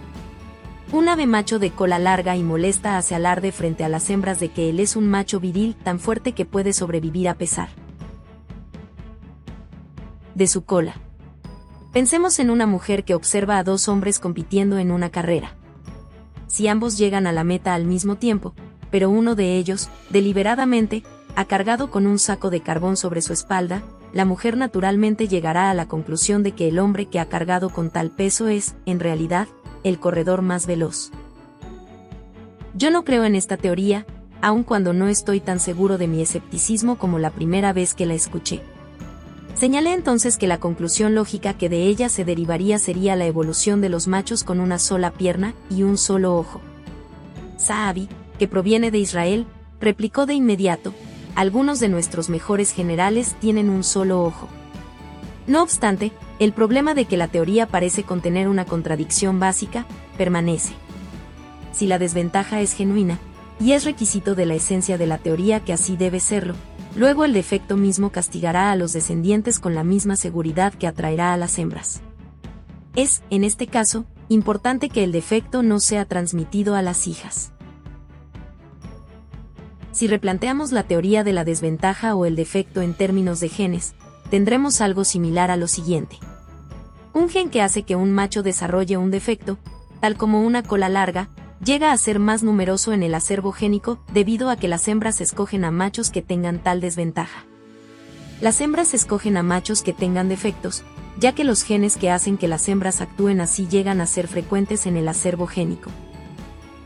Un ave macho de cola larga y molesta hace alarde frente a las hembras de que él es un macho viril tan fuerte que puede sobrevivir a pesar de su cola. Pensemos en una mujer que observa a dos hombres compitiendo en una carrera. Si ambos llegan a la meta al mismo tiempo, pero uno de ellos, deliberadamente, ha cargado con un saco de carbón sobre su espalda, la mujer naturalmente llegará a la conclusión de que el hombre que ha cargado con tal peso es, en realidad, el corredor más veloz. Yo no creo en esta teoría, aun cuando no estoy tan seguro de mi escepticismo como la primera vez que la escuché. Señalé entonces que la conclusión lógica que de ella se derivaría sería la evolución de los machos con una sola pierna y un solo ojo. Saabi, que proviene de Israel, replicó de inmediato, algunos de nuestros mejores generales tienen un solo ojo. No obstante, el problema de que la teoría parece contener una contradicción básica, permanece. Si la desventaja es genuina, y es requisito de la esencia de la teoría que así debe serlo, luego el defecto mismo castigará a los descendientes con la misma seguridad que atraerá a las hembras. Es, en este caso, importante que el defecto no sea transmitido a las hijas. Si replanteamos la teoría de la desventaja o el defecto en términos de genes, tendremos algo similar a lo siguiente. Un gen que hace que un macho desarrolle un defecto, tal como una cola larga, llega a ser más numeroso en el acervo génico debido a que las hembras escogen a machos que tengan tal desventaja. Las hembras escogen a machos que tengan defectos, ya que los genes que hacen que las hembras actúen así llegan a ser frecuentes en el acervo génico.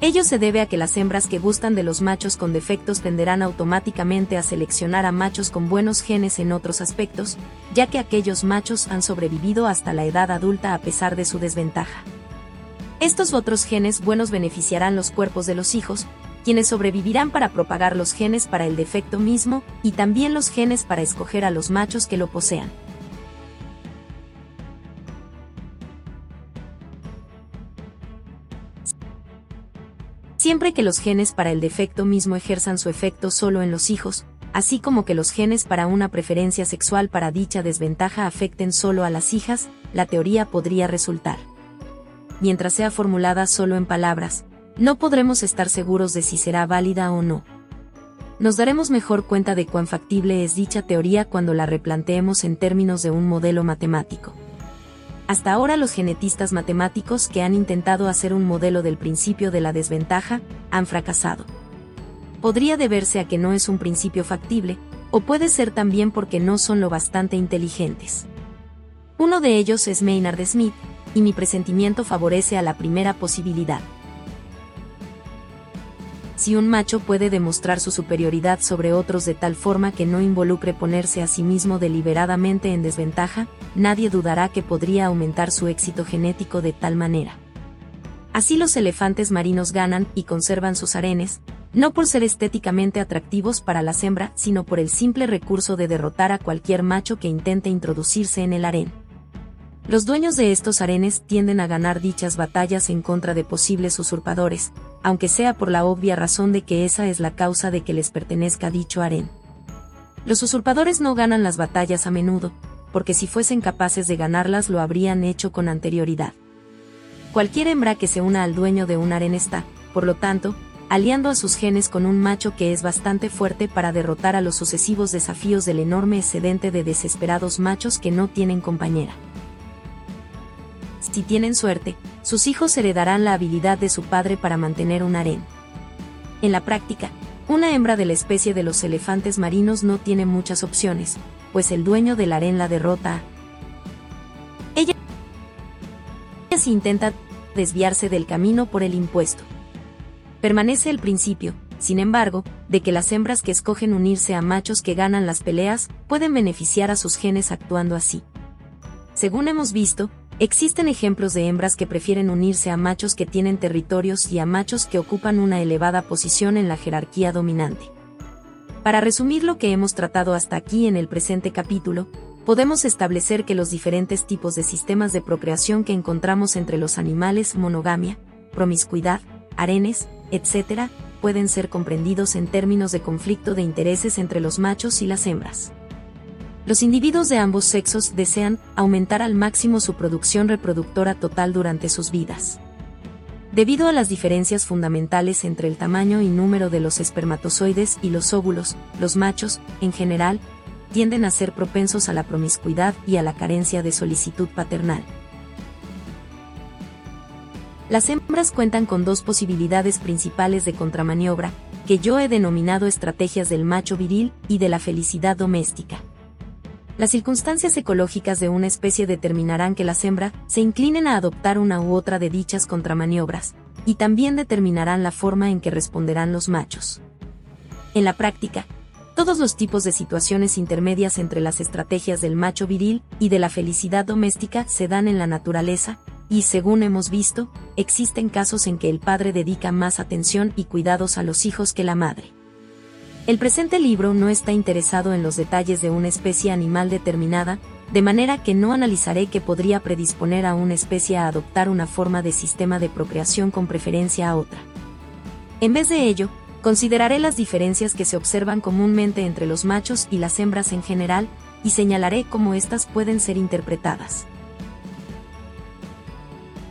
Ello se debe a que las hembras que gustan de los machos con defectos tenderán automáticamente a seleccionar a machos con buenos genes en otros aspectos, ya que aquellos machos han sobrevivido hasta la edad adulta a pesar de su desventaja. Estos otros genes buenos beneficiarán los cuerpos de los hijos, quienes sobrevivirán para propagar los genes para el defecto mismo y también los genes para escoger a los machos que lo posean. siempre que los genes para el defecto mismo ejerzan su efecto solo en los hijos, así como que los genes para una preferencia sexual para dicha desventaja afecten solo a las hijas, la teoría podría resultar. Mientras sea formulada solo en palabras, no podremos estar seguros de si será válida o no. Nos daremos mejor cuenta de cuán factible es dicha teoría cuando la replanteemos en términos de un modelo matemático. Hasta ahora los genetistas matemáticos que han intentado hacer un modelo del principio de la desventaja, han fracasado. Podría deberse a que no es un principio factible, o puede ser también porque no son lo bastante inteligentes. Uno de ellos es Maynard Smith, y mi presentimiento favorece a la primera posibilidad si un macho puede demostrar su superioridad sobre otros de tal forma que no involucre ponerse a sí mismo deliberadamente en desventaja, nadie dudará que podría aumentar su éxito genético de tal manera. Así los elefantes marinos ganan y conservan sus arenes, no por ser estéticamente atractivos para la hembra, sino por el simple recurso de derrotar a cualquier macho que intente introducirse en el harén. Los dueños de estos arenes tienden a ganar dichas batallas en contra de posibles usurpadores, aunque sea por la obvia razón de que esa es la causa de que les pertenezca dicho harén. Los usurpadores no ganan las batallas a menudo, porque si fuesen capaces de ganarlas lo habrían hecho con anterioridad. Cualquier hembra que se una al dueño de un harén está, por lo tanto, aliando a sus genes con un macho que es bastante fuerte para derrotar a los sucesivos desafíos del enorme excedente de desesperados machos que no tienen compañera si tienen suerte, sus hijos heredarán la habilidad de su padre para mantener un harén. En la práctica, una hembra de la especie de los elefantes marinos no tiene muchas opciones, pues el dueño del harén la derrota. Ella intenta desviarse del camino por el impuesto. Permanece el principio, sin embargo, de que las hembras que escogen unirse a machos que ganan las peleas pueden beneficiar a sus genes actuando así. Según hemos visto, Existen ejemplos de hembras que prefieren unirse a machos que tienen territorios y a machos que ocupan una elevada posición en la jerarquía dominante. Para resumir lo que hemos tratado hasta aquí en el presente capítulo, podemos establecer que los diferentes tipos de sistemas de procreación que encontramos entre los animales, monogamia, promiscuidad, arenes, etc., pueden ser comprendidos en términos de conflicto de intereses entre los machos y las hembras. Los individuos de ambos sexos desean aumentar al máximo su producción reproductora total durante sus vidas. Debido a las diferencias fundamentales entre el tamaño y número de los espermatozoides y los óvulos, los machos, en general, tienden a ser propensos a la promiscuidad y a la carencia de solicitud paternal. Las hembras cuentan con dos posibilidades principales de contramaniobra, que yo he denominado estrategias del macho viril y de la felicidad doméstica. Las circunstancias ecológicas de una especie determinarán que las hembras se inclinen a adoptar una u otra de dichas contramaniobras, y también determinarán la forma en que responderán los machos. En la práctica, todos los tipos de situaciones intermedias entre las estrategias del macho viril y de la felicidad doméstica se dan en la naturaleza, y según hemos visto, existen casos en que el padre dedica más atención y cuidados a los hijos que la madre. El presente libro no está interesado en los detalles de una especie animal determinada, de manera que no analizaré qué podría predisponer a una especie a adoptar una forma de sistema de procreación con preferencia a otra. En vez de ello, consideraré las diferencias que se observan comúnmente entre los machos y las hembras en general, y señalaré cómo éstas pueden ser interpretadas.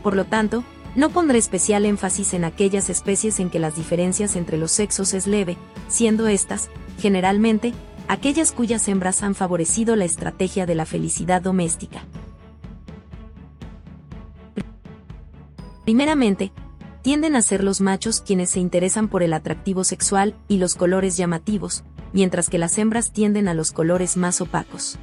Por lo tanto, no pondré especial énfasis en aquellas especies en que las diferencias entre los sexos es leve, siendo estas, generalmente, aquellas cuyas hembras han favorecido la estrategia de la felicidad doméstica. Primeramente, tienden a ser los machos quienes se interesan por el atractivo sexual y los colores llamativos, mientras que las hembras tienden a los colores más opacos.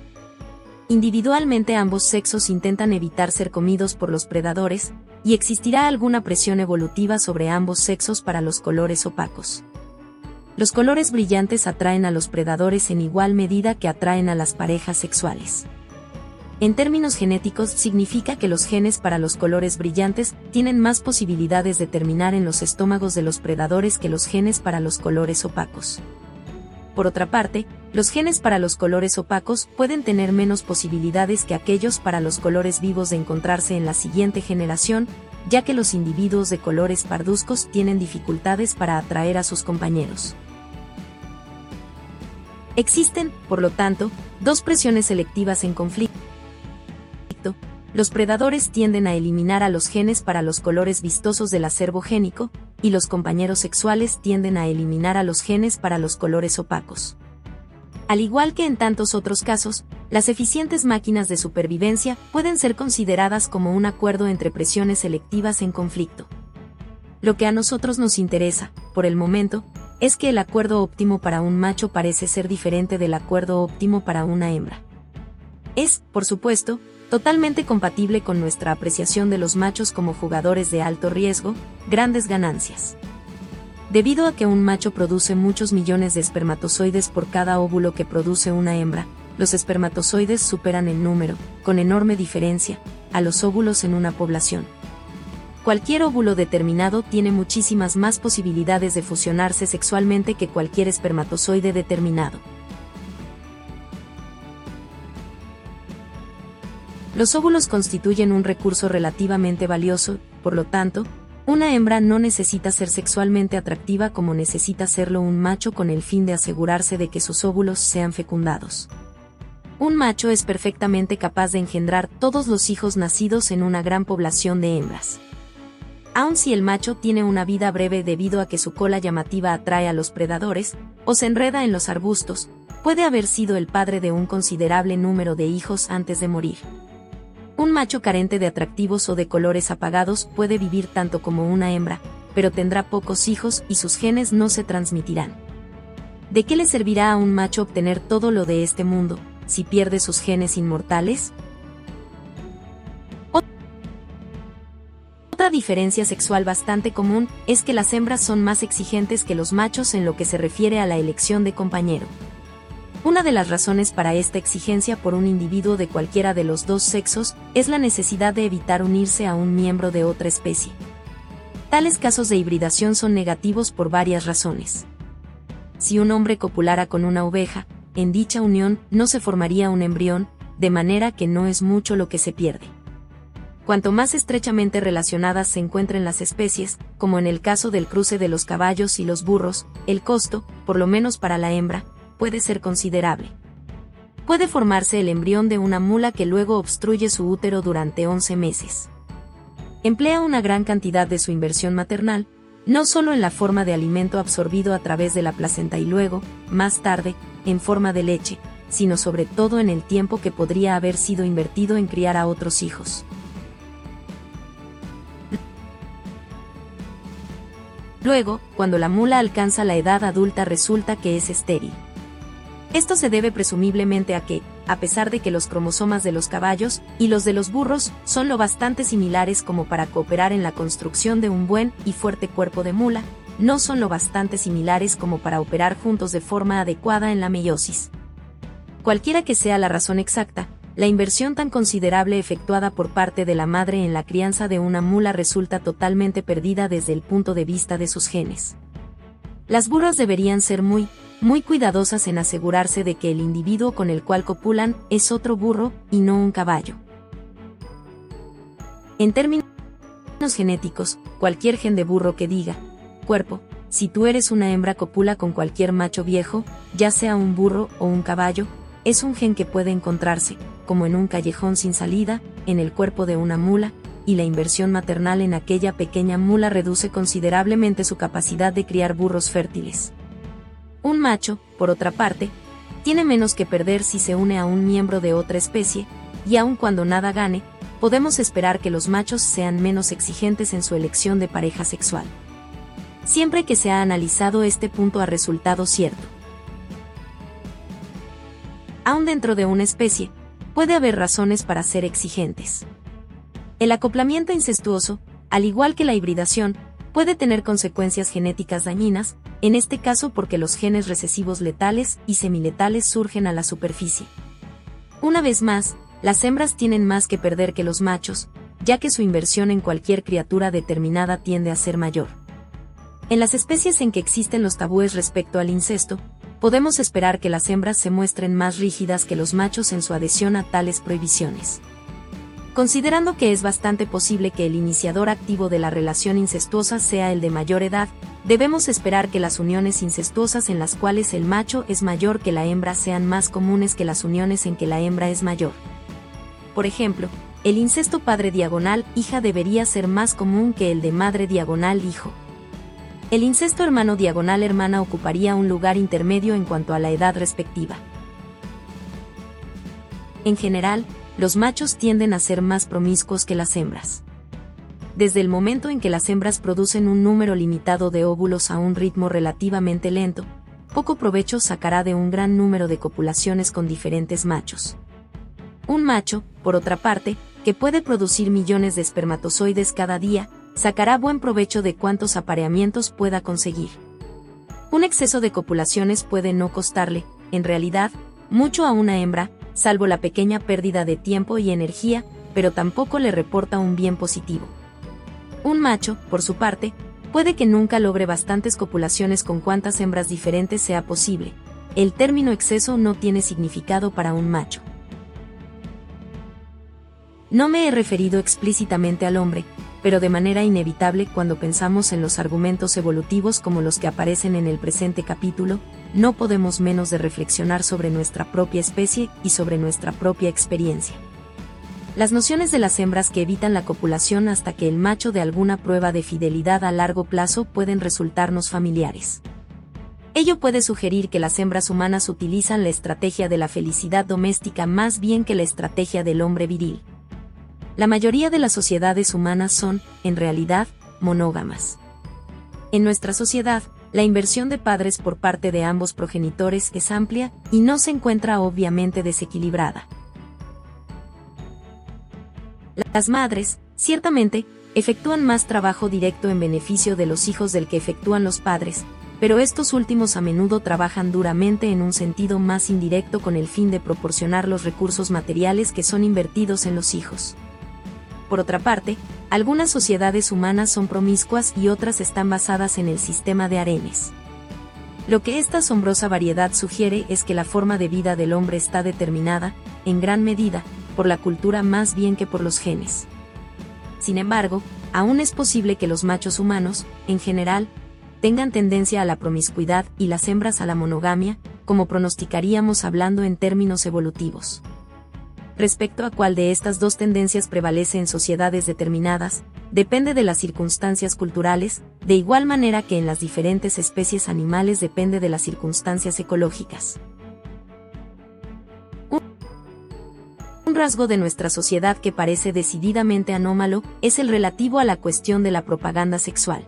Individualmente ambos sexos intentan evitar ser comidos por los predadores, y existirá alguna presión evolutiva sobre ambos sexos para los colores opacos. Los colores brillantes atraen a los predadores en igual medida que atraen a las parejas sexuales. En términos genéticos significa que los genes para los colores brillantes tienen más posibilidades de terminar en los estómagos de los predadores que los genes para los colores opacos. Por otra parte, los genes para los colores opacos pueden tener menos posibilidades que aquellos para los colores vivos de encontrarse en la siguiente generación, ya que los individuos de colores parduzcos tienen dificultades para atraer a sus compañeros. Existen, por lo tanto, dos presiones selectivas en conflicto. Los predadores tienden a eliminar a los genes para los colores vistosos del acervo génico, y los compañeros sexuales tienden a eliminar a los genes para los colores opacos. Al igual que en tantos otros casos, las eficientes máquinas de supervivencia pueden ser consideradas como un acuerdo entre presiones selectivas en conflicto. Lo que a nosotros nos interesa, por el momento, es que el acuerdo óptimo para un macho parece ser diferente del acuerdo óptimo para una hembra. Es, por supuesto, totalmente compatible con nuestra apreciación de los machos como jugadores de alto riesgo, grandes ganancias. Debido a que un macho produce muchos millones de espermatozoides por cada óvulo que produce una hembra, los espermatozoides superan en número, con enorme diferencia, a los óvulos en una población. Cualquier óvulo determinado tiene muchísimas más posibilidades de fusionarse sexualmente que cualquier espermatozoide determinado. Los óvulos constituyen un recurso relativamente valioso, por lo tanto, una hembra no necesita ser sexualmente atractiva como necesita serlo un macho con el fin de asegurarse de que sus óvulos sean fecundados. Un macho es perfectamente capaz de engendrar todos los hijos nacidos en una gran población de hembras. Aun si el macho tiene una vida breve debido a que su cola llamativa atrae a los predadores, o se enreda en los arbustos, puede haber sido el padre de un considerable número de hijos antes de morir. Un macho carente de atractivos o de colores apagados puede vivir tanto como una hembra, pero tendrá pocos hijos y sus genes no se transmitirán. ¿De qué le servirá a un macho obtener todo lo de este mundo, si pierde sus genes inmortales? Otra diferencia sexual bastante común es que las hembras son más exigentes que los machos en lo que se refiere a la elección de compañero. Una de las razones para esta exigencia por un individuo de cualquiera de los dos sexos es la necesidad de evitar unirse a un miembro de otra especie. Tales casos de hibridación son negativos por varias razones. Si un hombre copulara con una oveja, en dicha unión no se formaría un embrión, de manera que no es mucho lo que se pierde. Cuanto más estrechamente relacionadas se encuentren las especies, como en el caso del cruce de los caballos y los burros, el costo, por lo menos para la hembra, puede ser considerable. Puede formarse el embrión de una mula que luego obstruye su útero durante 11 meses. Emplea una gran cantidad de su inversión maternal, no solo en la forma de alimento absorbido a través de la placenta y luego, más tarde, en forma de leche, sino sobre todo en el tiempo que podría haber sido invertido en criar a otros hijos. Luego, cuando la mula alcanza la edad adulta resulta que es estéril. Esto se debe presumiblemente a que, a pesar de que los cromosomas de los caballos y los de los burros son lo bastante similares como para cooperar en la construcción de un buen y fuerte cuerpo de mula, no son lo bastante similares como para operar juntos de forma adecuada en la meiosis. Cualquiera que sea la razón exacta, la inversión tan considerable efectuada por parte de la madre en la crianza de una mula resulta totalmente perdida desde el punto de vista de sus genes. Las burras deberían ser muy, muy cuidadosas en asegurarse de que el individuo con el cual copulan es otro burro y no un caballo. En términos genéticos, cualquier gen de burro que diga, cuerpo, si tú eres una hembra copula con cualquier macho viejo, ya sea un burro o un caballo, es un gen que puede encontrarse, como en un callejón sin salida, en el cuerpo de una mula, y la inversión maternal en aquella pequeña mula reduce considerablemente su capacidad de criar burros fértiles. Un macho, por otra parte, tiene menos que perder si se une a un miembro de otra especie, y aun cuando nada gane, podemos esperar que los machos sean menos exigentes en su elección de pareja sexual. Siempre que se ha analizado este punto ha resultado cierto. Aun dentro de una especie, puede haber razones para ser exigentes. El acoplamiento incestuoso, al igual que la hibridación, puede tener consecuencias genéticas dañinas, en este caso porque los genes recesivos letales y semiletales surgen a la superficie. Una vez más, las hembras tienen más que perder que los machos, ya que su inversión en cualquier criatura determinada tiende a ser mayor. En las especies en que existen los tabúes respecto al incesto, podemos esperar que las hembras se muestren más rígidas que los machos en su adhesión a tales prohibiciones. Considerando que es bastante posible que el iniciador activo de la relación incestuosa sea el de mayor edad, debemos esperar que las uniones incestuosas en las cuales el macho es mayor que la hembra sean más comunes que las uniones en que la hembra es mayor. Por ejemplo, el incesto padre diagonal hija debería ser más común que el de madre diagonal hijo. El incesto hermano diagonal hermana ocuparía un lugar intermedio en cuanto a la edad respectiva. En general, los machos tienden a ser más promiscuos que las hembras. Desde el momento en que las hembras producen un número limitado de óvulos a un ritmo relativamente lento, poco provecho sacará de un gran número de copulaciones con diferentes machos. Un macho, por otra parte, que puede producir millones de espermatozoides cada día, sacará buen provecho de cuántos apareamientos pueda conseguir. Un exceso de copulaciones puede no costarle, en realidad, mucho a una hembra, salvo la pequeña pérdida de tiempo y energía, pero tampoco le reporta un bien positivo. Un macho, por su parte, puede que nunca logre bastantes copulaciones con cuantas hembras diferentes sea posible. El término exceso no tiene significado para un macho. No me he referido explícitamente al hombre, pero de manera inevitable cuando pensamos en los argumentos evolutivos como los que aparecen en el presente capítulo, no podemos menos de reflexionar sobre nuestra propia especie y sobre nuestra propia experiencia. Las nociones de las hembras que evitan la copulación hasta que el macho de alguna prueba de fidelidad a largo plazo pueden resultarnos familiares. Ello puede sugerir que las hembras humanas utilizan la estrategia de la felicidad doméstica más bien que la estrategia del hombre viril. La mayoría de las sociedades humanas son, en realidad, monógamas. En nuestra sociedad, la inversión de padres por parte de ambos progenitores es amplia y no se encuentra obviamente desequilibrada. Las madres, ciertamente, efectúan más trabajo directo en beneficio de los hijos del que efectúan los padres, pero estos últimos a menudo trabajan duramente en un sentido más indirecto con el fin de proporcionar los recursos materiales que son invertidos en los hijos. Por otra parte, algunas sociedades humanas son promiscuas y otras están basadas en el sistema de arenes. Lo que esta asombrosa variedad sugiere es que la forma de vida del hombre está determinada, en gran medida, por la cultura más bien que por los genes. Sin embargo, aún es posible que los machos humanos, en general, tengan tendencia a la promiscuidad y las hembras a la monogamia, como pronosticaríamos hablando en términos evolutivos respecto a cuál de estas dos tendencias prevalece en sociedades determinadas, depende de las circunstancias culturales, de igual manera que en las diferentes especies animales depende de las circunstancias ecológicas. Un rasgo de nuestra sociedad que parece decididamente anómalo es el relativo a la cuestión de la propaganda sexual.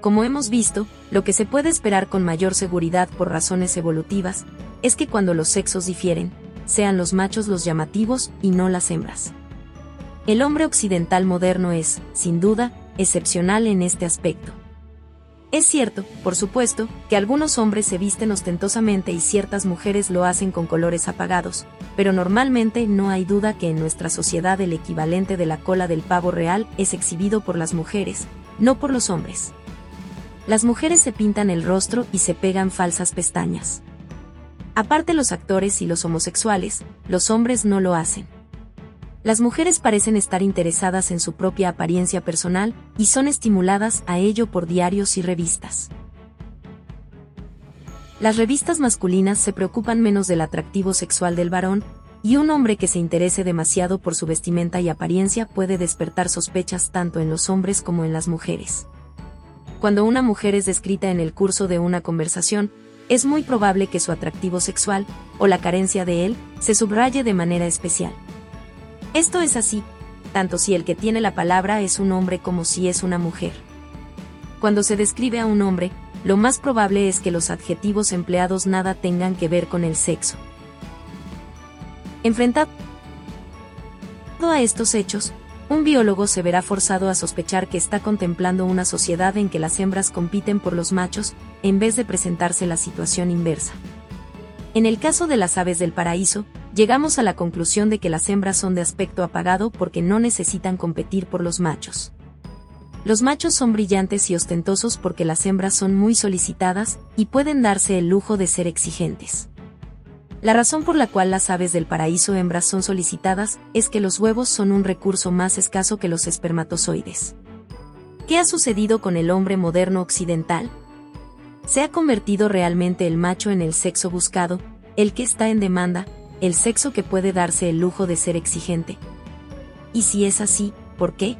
Como hemos visto, lo que se puede esperar con mayor seguridad por razones evolutivas, es que cuando los sexos difieren, sean los machos los llamativos y no las hembras. El hombre occidental moderno es, sin duda, excepcional en este aspecto. Es cierto, por supuesto, que algunos hombres se visten ostentosamente y ciertas mujeres lo hacen con colores apagados, pero normalmente no hay duda que en nuestra sociedad el equivalente de la cola del pavo real es exhibido por las mujeres, no por los hombres. Las mujeres se pintan el rostro y se pegan falsas pestañas. Aparte los actores y los homosexuales, los hombres no lo hacen. Las mujeres parecen estar interesadas en su propia apariencia personal y son estimuladas a ello por diarios y revistas. Las revistas masculinas se preocupan menos del atractivo sexual del varón, y un hombre que se interese demasiado por su vestimenta y apariencia puede despertar sospechas tanto en los hombres como en las mujeres. Cuando una mujer es descrita en el curso de una conversación, es muy probable que su atractivo sexual, o la carencia de él, se subraye de manera especial. Esto es así, tanto si el que tiene la palabra es un hombre como si es una mujer. Cuando se describe a un hombre, lo más probable es que los adjetivos empleados nada tengan que ver con el sexo. Enfrentado a estos hechos, un biólogo se verá forzado a sospechar que está contemplando una sociedad en que las hembras compiten por los machos, en vez de presentarse la situación inversa. En el caso de las aves del paraíso, llegamos a la conclusión de que las hembras son de aspecto apagado porque no necesitan competir por los machos. Los machos son brillantes y ostentosos porque las hembras son muy solicitadas y pueden darse el lujo de ser exigentes. La razón por la cual las aves del paraíso hembras son solicitadas es que los huevos son un recurso más escaso que los espermatozoides. ¿Qué ha sucedido con el hombre moderno occidental? ¿Se ha convertido realmente el macho en el sexo buscado, el que está en demanda, el sexo que puede darse el lujo de ser exigente? Y si es así, ¿por qué?